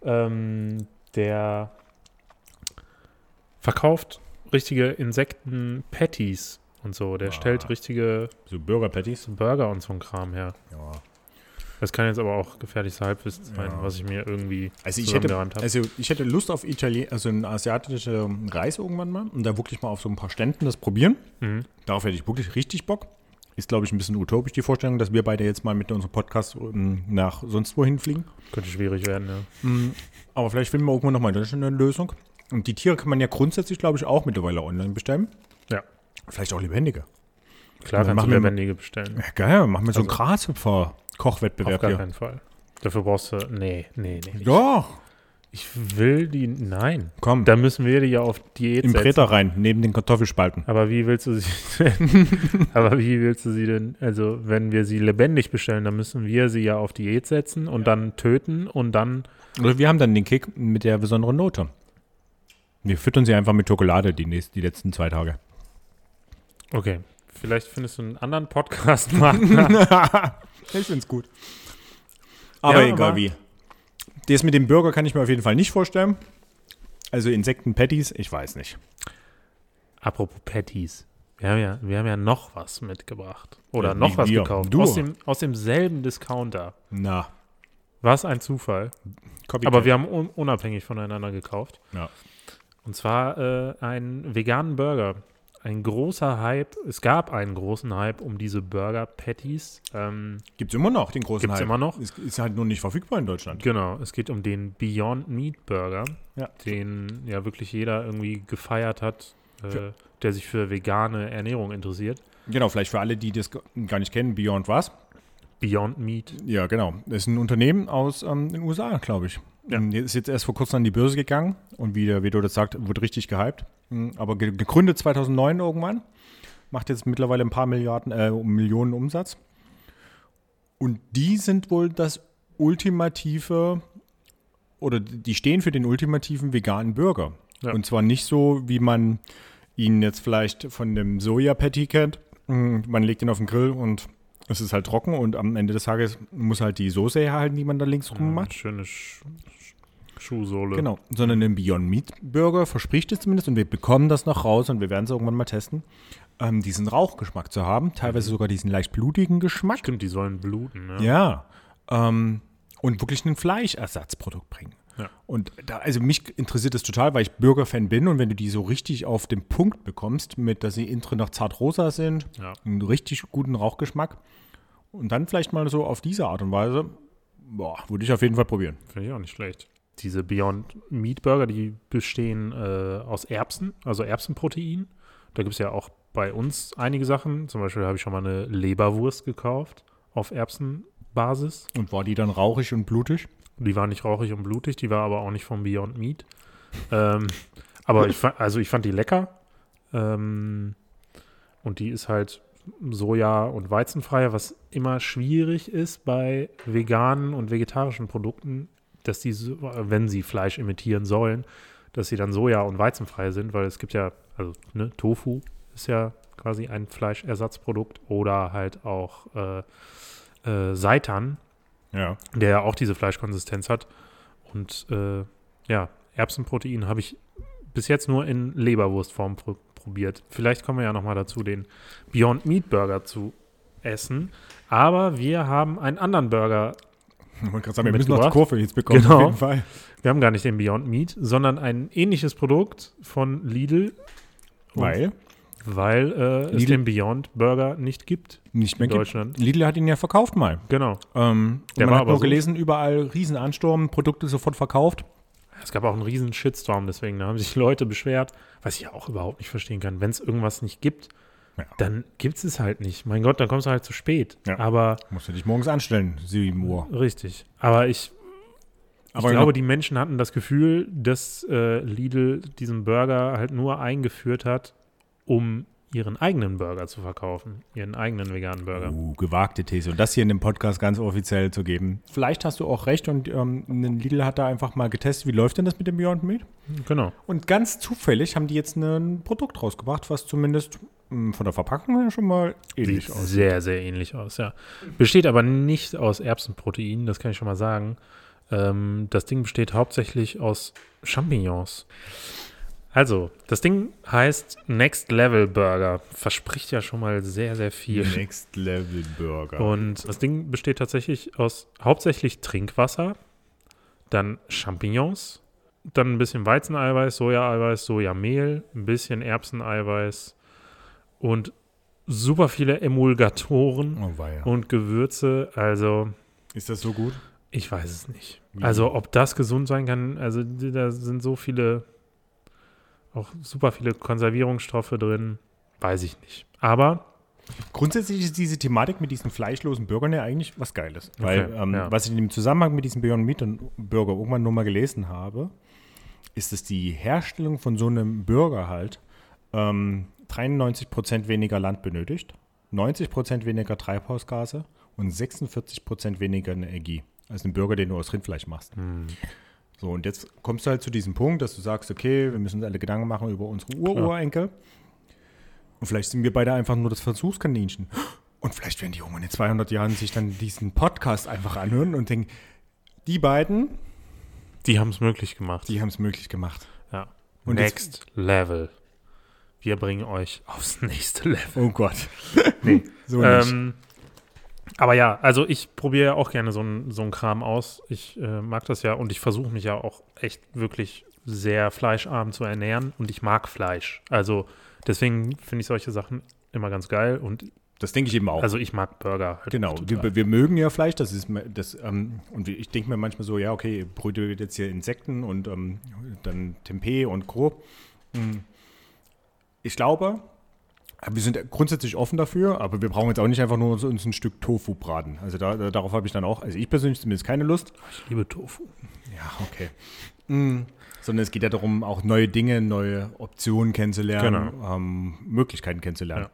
Ähm, der verkauft richtige Insekten-Patties und so. Der Ah. stellt richtige So Burger-Patties. Burger und so ein Kram her. Ja. Das kann jetzt aber auch gefährliches Halbwissen sein, Ja. was ich mir irgendwie Also ich hätte, habe. also ich hätte Lust auf Italien, also eine asiatische Reise irgendwann mal und da wirklich mal auf so ein paar Ständen das probieren. Mhm. Darauf hätte ich wirklich richtig Bock. Ist, glaube ich, ein bisschen utopisch, die Vorstellung, dass wir beide jetzt mal mit unserem Podcast ähm, nach sonst wohin fliegen. Könnte schwierig werden, ja. Mhm. Aber vielleicht finden wir irgendwann nochmal in Deutschland eine Lösung. Und die Tiere kann man ja grundsätzlich, glaube ich, auch mittlerweile online bestellen. Ja. Vielleicht auch lebendige. Klar Dann kannst du wir- lebendige bestellen. Ja, geil, machen wir so einen Also- Auf Grashüpfer-Kochwettbewerb gar hier. keinen Fall. Dafür brauchst du. Nee, nee, nee. Doch, Ich will die. Nein. komm, Da müssen wir die ja auf Diät im. Bretter rein, neben den Kartoffelspalten. Aber wie willst du sie denn, aber wie willst du sie denn, also wenn wir sie lebendig bestellen, dann müssen wir sie ja auf Diät setzen und dann töten und dann, Oder wir haben dann den Kick mit der besonderen Note. Wir füttern sie einfach mit Schokolade die, nächsten, die letzten zwei Tage. Okay, vielleicht findest du einen anderen Podcast-Partner. ich find's gut. Aber Ja, egal aber- wie. Das mit dem Burger kann ich mir auf jeden Fall nicht vorstellen. Also Insekten-Patties, ich weiß nicht. Apropos Patties. Wir haben ja, wir haben ja noch was mitgebracht. Oder Ja, noch was wir, gekauft. du. Aus, dem, aus demselben Discounter. Na, Was ein Zufall. Copycat. Aber wir haben un unabhängig voneinander gekauft. Ja. Und zwar äh, einen veganen Burger. Ein großer Hype. Es gab einen großen Hype um diese Burger-Patties. Ähm, Gibt es immer noch, den großen Gibt's Hype. immer noch? Ist, ist halt nur nicht verfügbar in Deutschland. genau, es geht um den Beyond Meat Burger, Ja. den ja wirklich jeder irgendwie gefeiert hat, äh, der sich für vegane Ernährung interessiert. Genau, vielleicht für alle, die das gar nicht kennen, Beyond was? Beyond Meat. Ja, genau. Das ist ein Unternehmen aus ähm, den USA, glaube ich. Ja. Ähm, Ist jetzt erst vor kurzem an die Börse gegangen und wie der Vedo das sagt, wurde richtig gehypt. Mhm, Aber ge gegründet 2009 irgendwann. Macht jetzt mittlerweile ein paar Milliarden, äh, Millionen Umsatz. Und die sind wohl das ultimative, oder die stehen für den ultimativen veganen Burger. Ja. Und zwar nicht so, wie man ihn jetzt vielleicht von dem Soja-Patty kennt. Mm, Man legt ihn auf den Grill und es ist halt trocken und am Ende des Tages muss halt die Soße herhalten, die man da links rum macht. schöne Sch Sch Schuhsohle. Genau, sondern ein Beyond Meat Burger verspricht es zumindest und wir bekommen das noch raus und wir werden es irgendwann mal testen, ähm, diesen Rauchgeschmack zu haben, teilweise sogar diesen leicht blutigen Geschmack. Stimmt, die sollen bluten. Ne? Ja, ähm, und wirklich ein Fleischersatzprodukt bringen. Ja. Und da, also mich interessiert das total, weil ich Burger-Fan bin und wenn du die so richtig auf den Punkt bekommst, mit, dass sie innen drin noch zart rosa sind, Ja. einen richtig guten Rauchgeschmack und dann vielleicht mal so auf diese Art und Weise, boah, würde ich auf jeden Fall probieren. Finde ich auch nicht schlecht. Diese Beyond Meat Burger, die bestehen äh, aus Erbsen, also Erbsenprotein. Da gibt es ja auch bei uns einige Sachen. Zum Beispiel habe ich schon mal eine Leberwurst gekauft auf Erbsenbasis. Und war die dann rauchig und blutig? Die war nicht rauchig und blutig, die war aber auch nicht vom Beyond Meat. ähm, aber ich fand, also ich fand die lecker. Ähm, und die ist halt Soja- und Weizenfrei, was immer schwierig ist bei veganen und vegetarischen Produkten, dass die, wenn sie Fleisch imitieren sollen, dass sie dann Soja- und Weizenfrei sind, weil es gibt ja, also ne, Tofu ist ja quasi ein Fleischersatzprodukt oder halt auch äh, äh, Seitan, Ja. der ja auch diese Fleischkonsistenz hat. Und äh, ja, Erbsenprotein habe ich bis jetzt nur in Leberwurstform pr probiert. Vielleicht kommen wir ja nochmal dazu, den Beyond Meat Burger zu essen. Aber wir haben einen anderen Burger. Wollte gerade sagen, wir müssen noch die. Kurve jetzt bekommen, Genau. auf jeden Fall. Wir haben gar nicht den Beyond Meat, sondern ein ähnliches Produkt von Lidl. Weil Weil äh, es den Beyond Burger nicht gibt nicht in mehr gibt. Deutschland. Lidl hat ihn ja verkauft mal. Genau. Ähm, Der man war hat aber nur so- gelesen, überall Riesenansturm, Produkte sofort verkauft. Es gab auch einen riesen Shitstorm, deswegen da haben sich Leute beschwert, was ich auch überhaupt nicht verstehen kann. Wenn es irgendwas nicht gibt, Ja. dann gibt es halt nicht. Mein Gott, dann kommst du halt zu spät. Ja. Aber Musst du dich morgens anstellen, 7 Uhr. richtig. Aber ich, ich Aber glaube, genau- die Menschen hatten das Gefühl, dass äh, Lidl diesen Burger halt nur eingeführt hat, um ihren eigenen Burger zu verkaufen. Ihren eigenen veganen Burger. Uh, gewagte These. Und das hier in dem Podcast ganz offiziell zu geben. Vielleicht hast du auch recht und ähm, ein Lidl hat da einfach mal getestet, wie läuft denn das mit dem Beyond Meat? Genau. Und ganz zufällig haben die jetzt ein Produkt rausgebracht, was zumindest mh, von der Verpackung her schon mal ähnlich Sieht aussieht. sehr, sehr ähnlich aus, ja. Besteht aber nicht aus Erbsenprotein, das kann ich schon mal sagen. Ähm, das Ding besteht hauptsächlich aus Champignons. Also, das Ding heißt Next Level Burger. Verspricht ja schon mal sehr, sehr viel. Next Level Burger. Und das Ding besteht tatsächlich aus hauptsächlich Trinkwasser, dann Champignons, dann ein bisschen Weizeneiweiß, Sojaeiweiß, Sojamehl, ein bisschen Erbseneiweiß und super viele Emulgatoren oh, weia. und Gewürze. Also, Ist das so gut? ich weiß es nicht. Also, ob das gesund sein kann, also da sind so viele, auch super viele Konservierungsstoffe drin, weiß ich nicht. Aber Grundsätzlich ist diese Thematik mit diesen fleischlosen Burgern ja eigentlich was Geiles. Weil, Okay, ähm, ja. was ich in dem Zusammenhang mit diesem Beyond Meat und Burger irgendwann nur mal gelesen habe, ist, dass die Herstellung von so einem Burger halt ähm, 93% weniger Land benötigt, 90% weniger Treibhausgase und 46% weniger Energie als ein Burger, den du aus Rindfleisch machst. hm, So, und jetzt kommst du halt zu diesem Punkt, dass du sagst, okay, wir müssen uns alle Gedanken machen über unsere Ururenkel. Und vielleicht sind wir beide einfach nur das Versuchskaninchen. Und vielleicht werden die irgendwann in 200 Jahren sich dann diesen Podcast einfach anhören und denken, die beiden, Die haben es möglich gemacht. Die haben es möglich gemacht. Ja. Und Next Level. Wir bringen euch aufs nächste Level. Oh Gott. Nee. So nicht. Ähm, aber ja, also ich probiere ja auch gerne so einen so Kram aus. Ich äh, mag das ja und ich versuche mich ja auch echt wirklich sehr fleischarm zu ernähren und ich mag Fleisch. Also deswegen finde ich solche Sachen immer ganz geil und Das denke ich eben auch. also ich mag Burger. Halt Genau, wir, wir mögen ja Fleisch, das ist das, ähm, und ich denke mir manchmal so, ja, okay, ihr brütet jetzt hier Insekten und ähm, dann Tempeh und Co. Mm. Ich glaube, wir sind grundsätzlich offen dafür, aber wir brauchen jetzt auch nicht einfach nur uns ein Stück Tofu braten. Also da, da, darauf habe ich dann auch, also ich persönlich zumindest keine Lust. Ich liebe Tofu. Ja, okay. Mm. Sondern es geht ja darum, auch neue Dinge, neue Optionen kennenzulernen, ähm, Möglichkeiten kennenzulernen.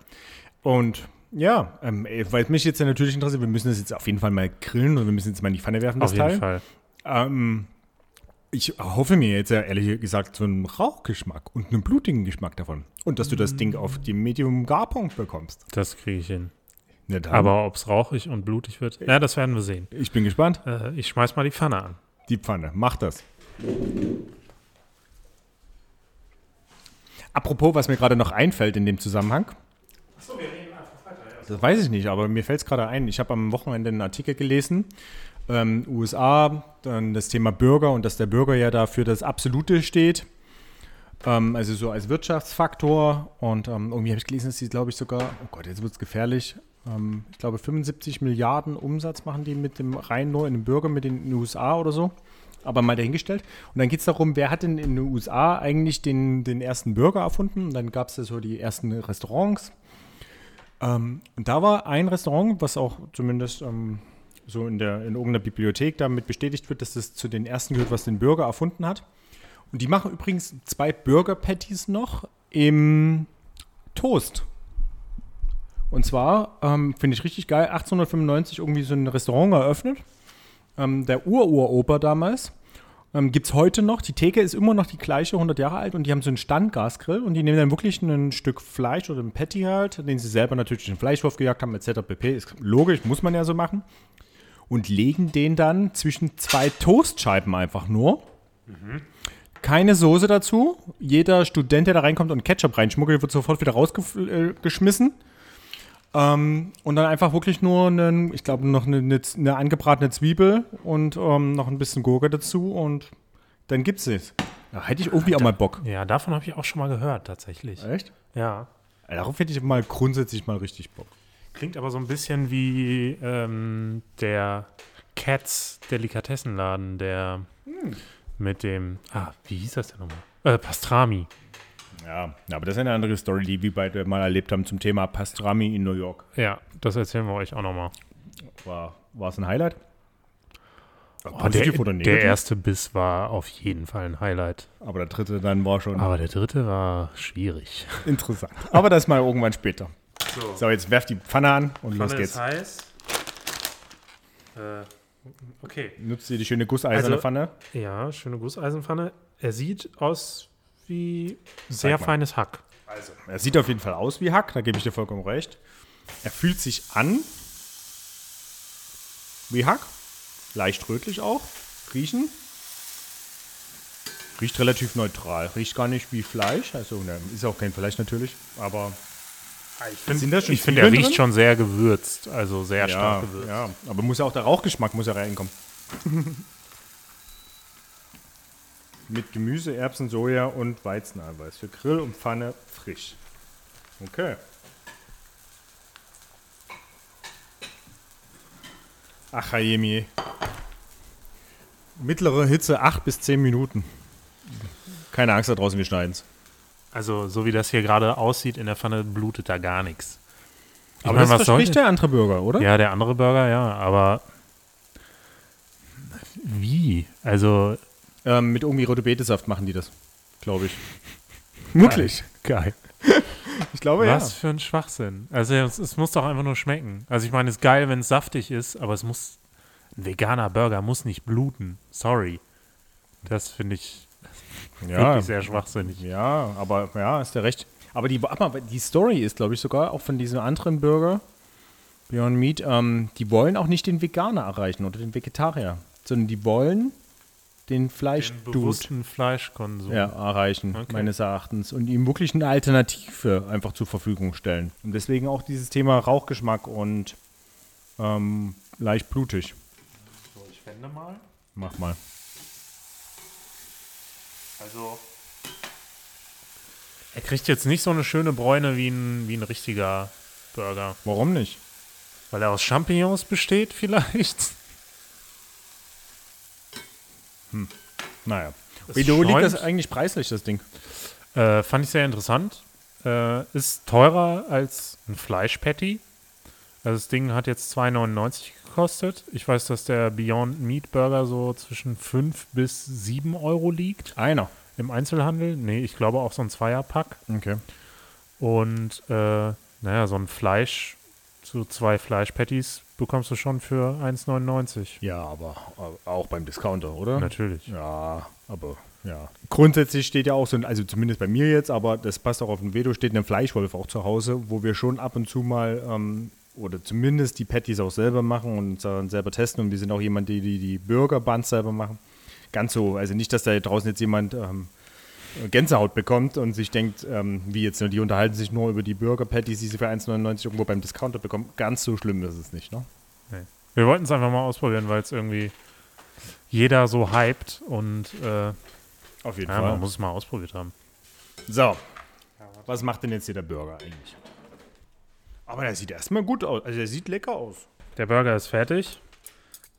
Und ja, ähm, weil mich jetzt ja natürlich interessiert, wir müssen das jetzt auf jeden Fall mal grillen und wir müssen jetzt mal in die Pfanne werfen, das Auf jeden Teil. Fall. Ähm, ich hoffe mir jetzt ja ehrlich gesagt so einen Rauchgeschmack und einen blutigen Geschmack davon. Und dass du das Ding auf dem Medium-Garpunkt bekommst. Das kriege ich hin. Dann, Aber ob es rauchig und blutig wird, ja, das werden wir sehen. ich bin gespannt. Äh, ich schmeiß mal die Pfanne an. Die Pfanne, mach das. Apropos, was mir gerade noch einfällt in dem Zusammenhang. Das weiß ich nicht, aber mir fällt es gerade ein. Ich habe am Wochenende einen Artikel gelesen. Ähm, USA, dann das Thema Bürger und dass der Bürger ja dafür das Absolute steht. Ähm, also so als Wirtschaftsfaktor. Und ähm, irgendwie habe ich gelesen, dass sie, glaube ich, sogar, oh Gott, jetzt wird es gefährlich. Ähm, ich glaube, 75 Milliarden Umsatz machen die mit dem rein nur in den Bürger mit den USA oder so. Aber mal dahingestellt. Und dann geht es darum, wer hat denn in den USA eigentlich den, den ersten Burger erfunden? Und dann gab es ja so die ersten Restaurants. Ähm, und da war ein Restaurant, was auch zumindest ähm, so in, der, in irgendeiner Bibliothek damit bestätigt wird, dass das zu den ersten gehört, was den Burger erfunden hat. Und die machen übrigens zwei Burger Patties noch im Toast. Und zwar ähm, finde ich richtig geil, 1895 irgendwie so ein Restaurant eröffnet. Ähm, der Ururoper damals. Ähm, Gibt es heute noch. Die Theke ist immer noch die gleiche, 100 Jahre alt. Und die haben so einen Standgasgrill. Und die nehmen dann wirklich ein Stück Fleisch oder ein Patty halt, den sie selber natürlich in den Fleischwurf gejagt haben, etc. pp. Ist logisch, muss man ja so machen. Und legen den dann zwischen zwei Toastscheiben einfach nur. Keine Soße dazu. Jeder Student, der da reinkommt und Ketchup reinschmuggelt, wird sofort wieder rausgeschmissen. Ähm, und dann einfach wirklich nur, einen, ich glaube, noch eine, eine, eine angebratene Zwiebel und ähm, noch ein bisschen Gurke dazu und dann gibt's es. Da hätte ich irgendwie auch mal Bock. Ja, davon habe ich auch schon mal gehört, tatsächlich. Echt? Ja. Darauf hätte ich mal grundsätzlich mal richtig Bock. Klingt aber so ein bisschen wie ähm, der Cats Delikatessenladen, der mit dem, ah, wie hieß das denn nochmal? Äh, Pastrami. Ja, aber das ist eine andere Story, die wir beide mal erlebt haben zum Thema Pastrami in New York. Ja, das erzählen wir euch auch nochmal. War, war es ein Highlight? Oh, der, der erste Biss war auf jeden Fall ein Highlight. Aber der dritte dann war schon Aber der dritte war schwierig. interessant. Aber das mal irgendwann später. So, jetzt werft die Pfanne an und los geht's. heiß. Äh, okay. Nutzt ihr die schöne gusseiserne Also- Pfanne? Ja, schöne Gusseisenpfanne. Er sieht aus wie sehr feines Hack. Also, er sieht auf jeden Fall aus wie Hack, da gebe ich dir vollkommen recht. Er fühlt sich an wie Hack, leicht rötlich auch. Riechen. Riecht relativ neutral. Riecht gar nicht wie Fleisch. Also, ne, ist auch kein Fleisch natürlich, aber Ich Sind da schon ich finde, er Zwiebeln riecht drin? schon sehr gewürzt. Also sehr ja, stark gewürzt. ja. Aber muss ja auch der Rauchgeschmack muss ja reinkommen. Mit Gemüse, Erbsen, Soja und Weizeneiweiß. Für Grill und Pfanne frisch. Okay. Ach, Hayemi. Mittlere Hitze 8 bis 10 Minuten. Keine Angst da draußen, wir schneiden's. Also so wie das hier gerade aussieht in der Pfanne, blutet da gar nichts. Ich Aber meine, das was soll verspricht der andere Burger, oder? Ja, der andere Burger, ja, aber wie? Also Ähm, mit irgendwie rote Betesaft machen die das, glaube ich. Wirklich? geil. Ich glaube Was für ein Schwachsinn. Also es, es muss doch einfach nur schmecken. Also ich meine, es ist geil, wenn es saftig ist, aber es muss ein veganer Burger muss nicht bluten. Sorry. Das finde ich ja. wirklich sehr schwachsinnig. Ja, aber ja, ist der recht. Aber die, aber die Story ist, glaube ich, sogar auch von diesem anderen Burger, Beyond Meat, ähm, die wollen auch nicht den Veganer erreichen oder den Vegetarier, sondern die wollen den Fleisch Den bewussten Fleischkonsum. ja, erreichen, Okay. meines Erachtens. Und ihm wirklich eine Alternative einfach zur Verfügung stellen. Und deswegen auch dieses Thema Rauchgeschmack und ähm, leicht blutig. So, ich wende mal. Mach mal. Also. Er kriegt jetzt nicht so eine schöne Bräune wie ein, wie ein richtiger Burger. Warum nicht? Weil er aus Champignons besteht, vielleicht. Naja. Es Wie du liegt das eigentlich preislich, das Ding? Äh, fand ich sehr interessant. Äh, ist teurer als ein Fleischpatty. Also das Ding hat jetzt 2,99 gekostet. Ich weiß, dass der Beyond Meat Burger so zwischen 5 bis 7 Euro liegt Einer. im Einzelhandel. Nee, ich glaube auch so ein Zweierpack. Okay. Und äh, naja, so ein Fleisch, so zwei Fleischpatties bekommst du schon für 1,99. Ja, aber äh, auch beim Discounter, oder? Natürlich. Ja, aber ja. Grundsätzlich steht ja auch so, ein, also zumindest bei mir jetzt, aber das passt auch auf den Veto, steht ein Fleischwolf auch zu Hause, wo wir schon ab und zu mal ähm, oder zumindest die Patties auch selber machen und selber testen. Und wir sind auch jemand, die die, die Burger Buns selber machen. Ganz so, also nicht, dass da draußen jetzt jemand ähm, Gänsehaut bekommt und sich denkt, ähm, wie jetzt, ne, die unterhalten sich nur über die Burger Patties, die sie für 1,99 irgendwo beim Discounter bekommen. Ganz so schlimm ist es nicht, ne? Wir wollten es einfach mal ausprobieren, weil es irgendwie jeder so hypt und äh, Auf jeden ja, man muss es mal ausprobiert haben. So, was macht denn jetzt hier der Burger eigentlich? Aber der sieht erstmal gut aus. Also der sieht lecker aus. Der Burger ist fertig.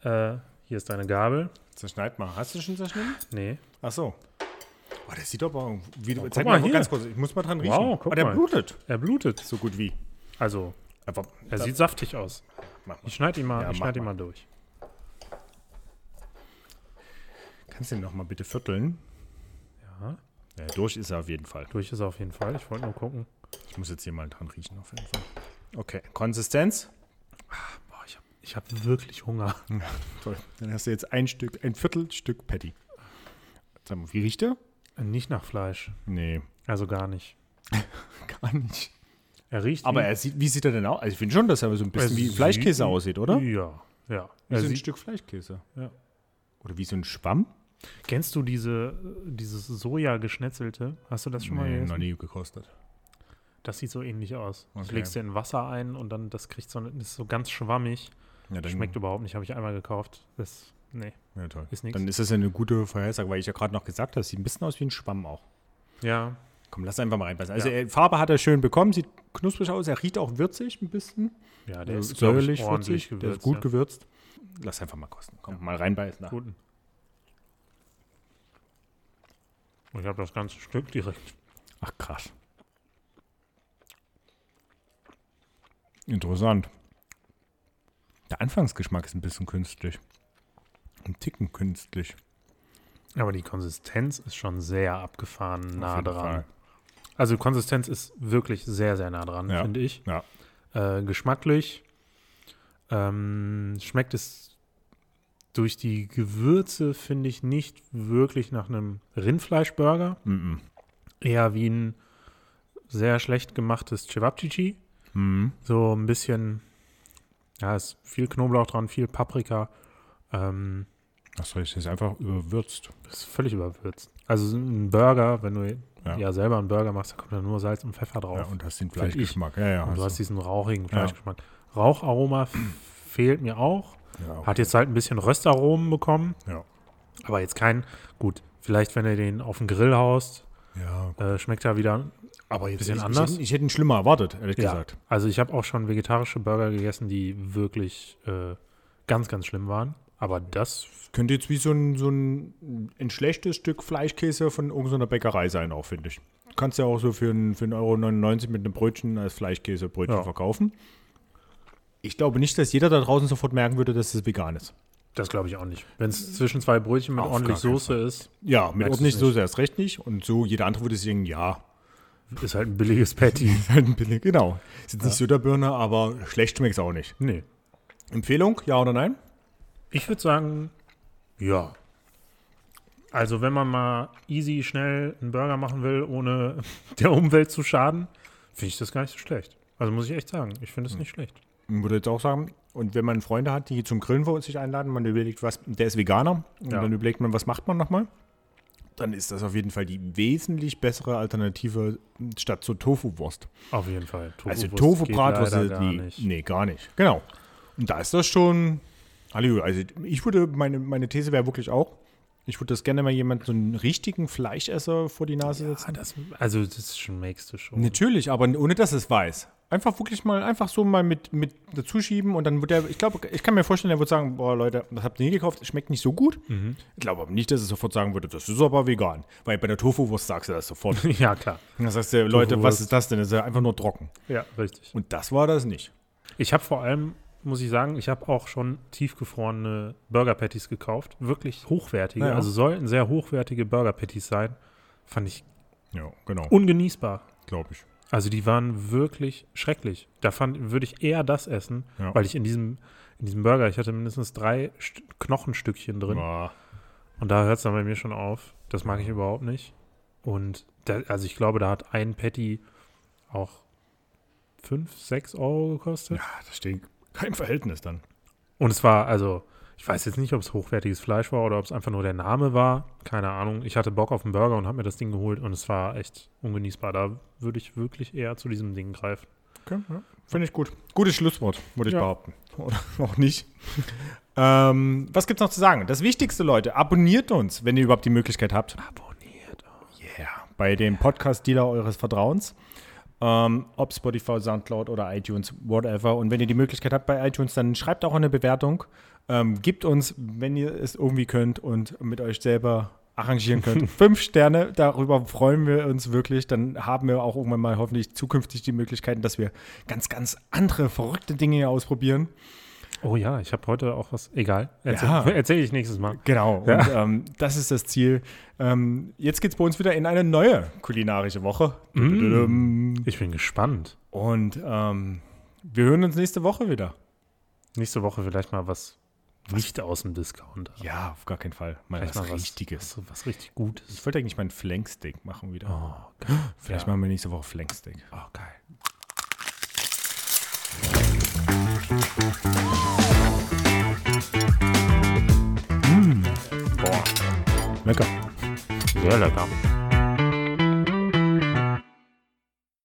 Äh, hier ist deine Gabel. Zerschneid mal. Hast du schon zerschnitten? Nee. Ach so. Oh, der sieht aber wie guck zeig mal mal hier. ganz kurz. Ich muss mal dran riechen. Wow, guck oh, der mal. blutet. Er blutet. So gut wie. Also, Aber er sieht saftig aus. Mach mal. Ich schneide ihn mal, Ja, ich schneid ihn mal. mal durch. Kannst du den noch mal bitte vierteln? Ja, Ja, durch ist er auf jeden Fall. durch ist er auf jeden Fall. Ich wollte nur gucken. Ich muss jetzt hier mal dran riechen auf jeden Fall. Okay. Konsistenz? Boah, ich habe ich hab wirklich Hunger. Toll. Dann hast du jetzt ein Stück, ein Viertelstück Patty. Sag mal, wie riecht der? Nicht nach Fleisch. Nee, Also gar nicht. gar nicht. Er riecht Aber wie, er sieht, wie sieht er denn aus? Also ich finde schon, dass er so ein bisschen Er wie Fleischkäse aussieht, oder? Ja, ja. Wie Er so ein Stück Fleischkäse. Ja. Oder wie so ein Schwamm? kennst du diese, dieses Soja-Geschnetzelte? Hast du das schon mal gegessen? noch nie gekostet. Das sieht so ähnlich aus. Das Okay. legst du in Wasser ein und dann das kriegt so, das ist so ganz schwammig. Ja, dann, Schmeckt überhaupt nicht, habe ich einmal gekauft. Das, nee, ja, toll. ist nichts. Dann ist das ja eine gute Vorhersage, weil ich ja gerade noch gesagt habe, sieht ein bisschen aus wie ein Schwamm auch. Ja, Komm, lass einfach mal reinpassen. Also Ja. er, Farbe hat er schön bekommen, sieht knusprig aus, er riecht auch würzig ein bisschen. ja, der Also ist säuerlich, würzig, gewürzt. der ist gut ja. gewürzt. Lass einfach mal kosten. Komm, mal reinbeißen. Na. Guten. Ich habe das ganze Stück direkt. Ach krass. Interessant. Der Anfangsgeschmack ist ein bisschen künstlich. Ein Ticken künstlich. Aber die Konsistenz ist schon sehr abgefahren nah dran. Fall. Also Konsistenz ist wirklich sehr, sehr nah dran, Ja. finde ich. Ja. Äh, geschmacklich ähm, schmeckt es durch die Gewürze, finde ich, nicht wirklich nach einem Rindfleischburger. Mhm. Eher wie ein sehr schlecht gemachtes Cevapcici. Mhm. So ein bisschen, ja, ist viel Knoblauch dran, viel Paprika. Ähm, Achso, ist einfach überwürzt. ist völlig überwürzt. Also so ein Burger, wenn du ja. Ja. selber einen Burger machst, da kommt da nur Salz und Pfeffer drauf. Ja, und hast den. Fleischgeschmack. Ja, ja. und du hast hast diesen rauchigen Fleischgeschmack. Raucharoma f- fehlt mir auch. ja, Hat jetzt halt ein bisschen Röstaromen bekommen. Ja. Aber jetzt kein, gut, vielleicht wenn du den auf den Grill haust, ja, äh, schmeckt er wieder. Aber jetzt bisschen ich, anders. Ich, hätte- ich hätte ihn schlimmer erwartet, ehrlich Ja. gesagt. Also ich habe auch schon vegetarische Burger gegessen, die wirklich äh, ganz, ganz schlimm waren. Aber das, Könnte jetzt wie so ein, so ein, ein schlechtes Stück Fleischkäse von irgendeiner Bäckerei sein, auch, finde ich. Du kannst ja auch so für, ein, für 1,99 Euro mit einem Brötchen als Fleischkäsebrötchen Ja. verkaufen. Ich glaube nicht, dass jeder da draußen sofort merken würde, dass es vegan ist. das glaube ich auch nicht. Wenn es zwischen zwei Brötchen mit Auf ordentlich Soße ist, Ja, mit ordentlich. Soße erst recht nicht. Und so jeder andere würde sagen, ja, ist halt ein billiges Patty. ist halt ein billig. Genau. Ist jetzt nicht so der Birne, aber schlecht schmeckt es auch nicht. nee. Empfehlung, ja oder nein? Ich würde sagen, ja. Also wenn man mal easy, schnell einen Burger machen will, ohne der Umwelt zu schaden, finde ich das gar nicht so schlecht. Also muss ich echt sagen, ich finde es nicht schlecht. Ich würde jetzt auch sagen, und wenn man Freunde hat, die zum Grillen vor sich einladen, man überlegt, was, der ist Veganer, und Ja. dann überlegt man, was macht man nochmal, dann ist das auf jeden Fall die wesentlich bessere Alternative statt zur Tofu-Wurst. Auf jeden Fall. Also Tofu-Wurst geht Tofu-Bratwurst, nee, nicht. nee, gar nicht. Genau. Und da ist das schon. Also ich würde, meine, meine These wäre wirklich auch, ich würde das gerne mal jemand, so einen richtigen Fleischesser vor die Nase Ah, setzen. das, also das schon makest du schon. Natürlich, aber ohne dass es weiß. Einfach wirklich mal, einfach so mal mit, mit dazu schieben und dann wird er, ich glaube, ich kann mir vorstellen, er wird sagen, boah Leute, das habt ihr nie gekauft, es schmeckt nicht so gut. Mhm. Ich glaube aber nicht, dass er sofort sagen würde, das ist aber vegan. Weil bei der Tofu-Wurst sagst du das sofort. ja, klar. Dann sagst du, Leute, was ist das denn? Das ist ja einfach nur trocken. Ja, richtig. Und das war das nicht. Ich habe vor allem, muss ich sagen, ich habe auch schon tiefgefrorene Burger Patties gekauft. Wirklich hochwertige. Ja, ja. Also sollten sehr hochwertige Burger Patties sein. Fand ich Ja, genau, ungenießbar. glaube ich. Also die waren wirklich schrecklich. Da fand, würde ich eher das essen, Ja. weil ich in diesem, in diesem Burger, ich hatte mindestens drei St Knochenstückchen drin. Ja. Und da hört es dann bei mir schon auf. Das mag ich überhaupt nicht. Und da, also ich glaube, da hat ein Patty auch 5, 6 Euro gekostet. Ja, das steht kein Verhältnis dann. Und es war, also, ich weiß jetzt nicht, ob es hochwertiges Fleisch war oder ob es einfach nur der Name war. Keine Ahnung. Ich hatte Bock auf einen Burger und habe mir das Ding geholt und es war echt ungenießbar. Da würde ich wirklich eher zu diesem Ding greifen. Okay, ja. Finde ich gut. Gutes Schlusswort, würde ich Ja. behaupten. Oder auch nicht. ähm, was gibt's noch zu sagen? Das Wichtigste, Leute, abonniert uns, wenn ihr überhaupt die Möglichkeit habt. Abonniert. Yeah. Bei dem Podcast-Dealer eures Vertrauens. Ähm, ob Spotify, Soundcloud oder iTunes, whatever. Und wenn ihr die Möglichkeit habt bei iTunes, dann schreibt auch eine Bewertung. Ähm, gebt uns, wenn ihr es irgendwie könnt und mit euch selber arrangieren könnt, fünf Sterne. Darüber freuen wir uns wirklich. Dann haben wir auch irgendwann mal hoffentlich zukünftig die Möglichkeiten, dass wir ganz, ganz andere, verrückte Dinge hier ausprobieren. Oh ja, ich habe heute auch was. Egal. Erzähl, Ja. Erzähle ich nächstes Mal. Genau, Ja. und ähm, das ist das Ziel. Ähm, jetzt geht es bei uns wieder in eine neue kulinarische Woche. Mm. Ich bin gespannt. Und ähm, wir hören uns nächste Woche wieder. Nächste Woche vielleicht mal was nicht aus dem Discounter. Ja, auf gar keinen Fall. Mal Vielleicht was mal Richtiges. Was, was richtig Gutes. Ich wollte eigentlich mal einen Flanksteak machen wieder. Oh, geil. Vielleicht ja. machen wir nächste Woche Flanksteak. Oh, geil. Boah, lecker. Sehr lecker.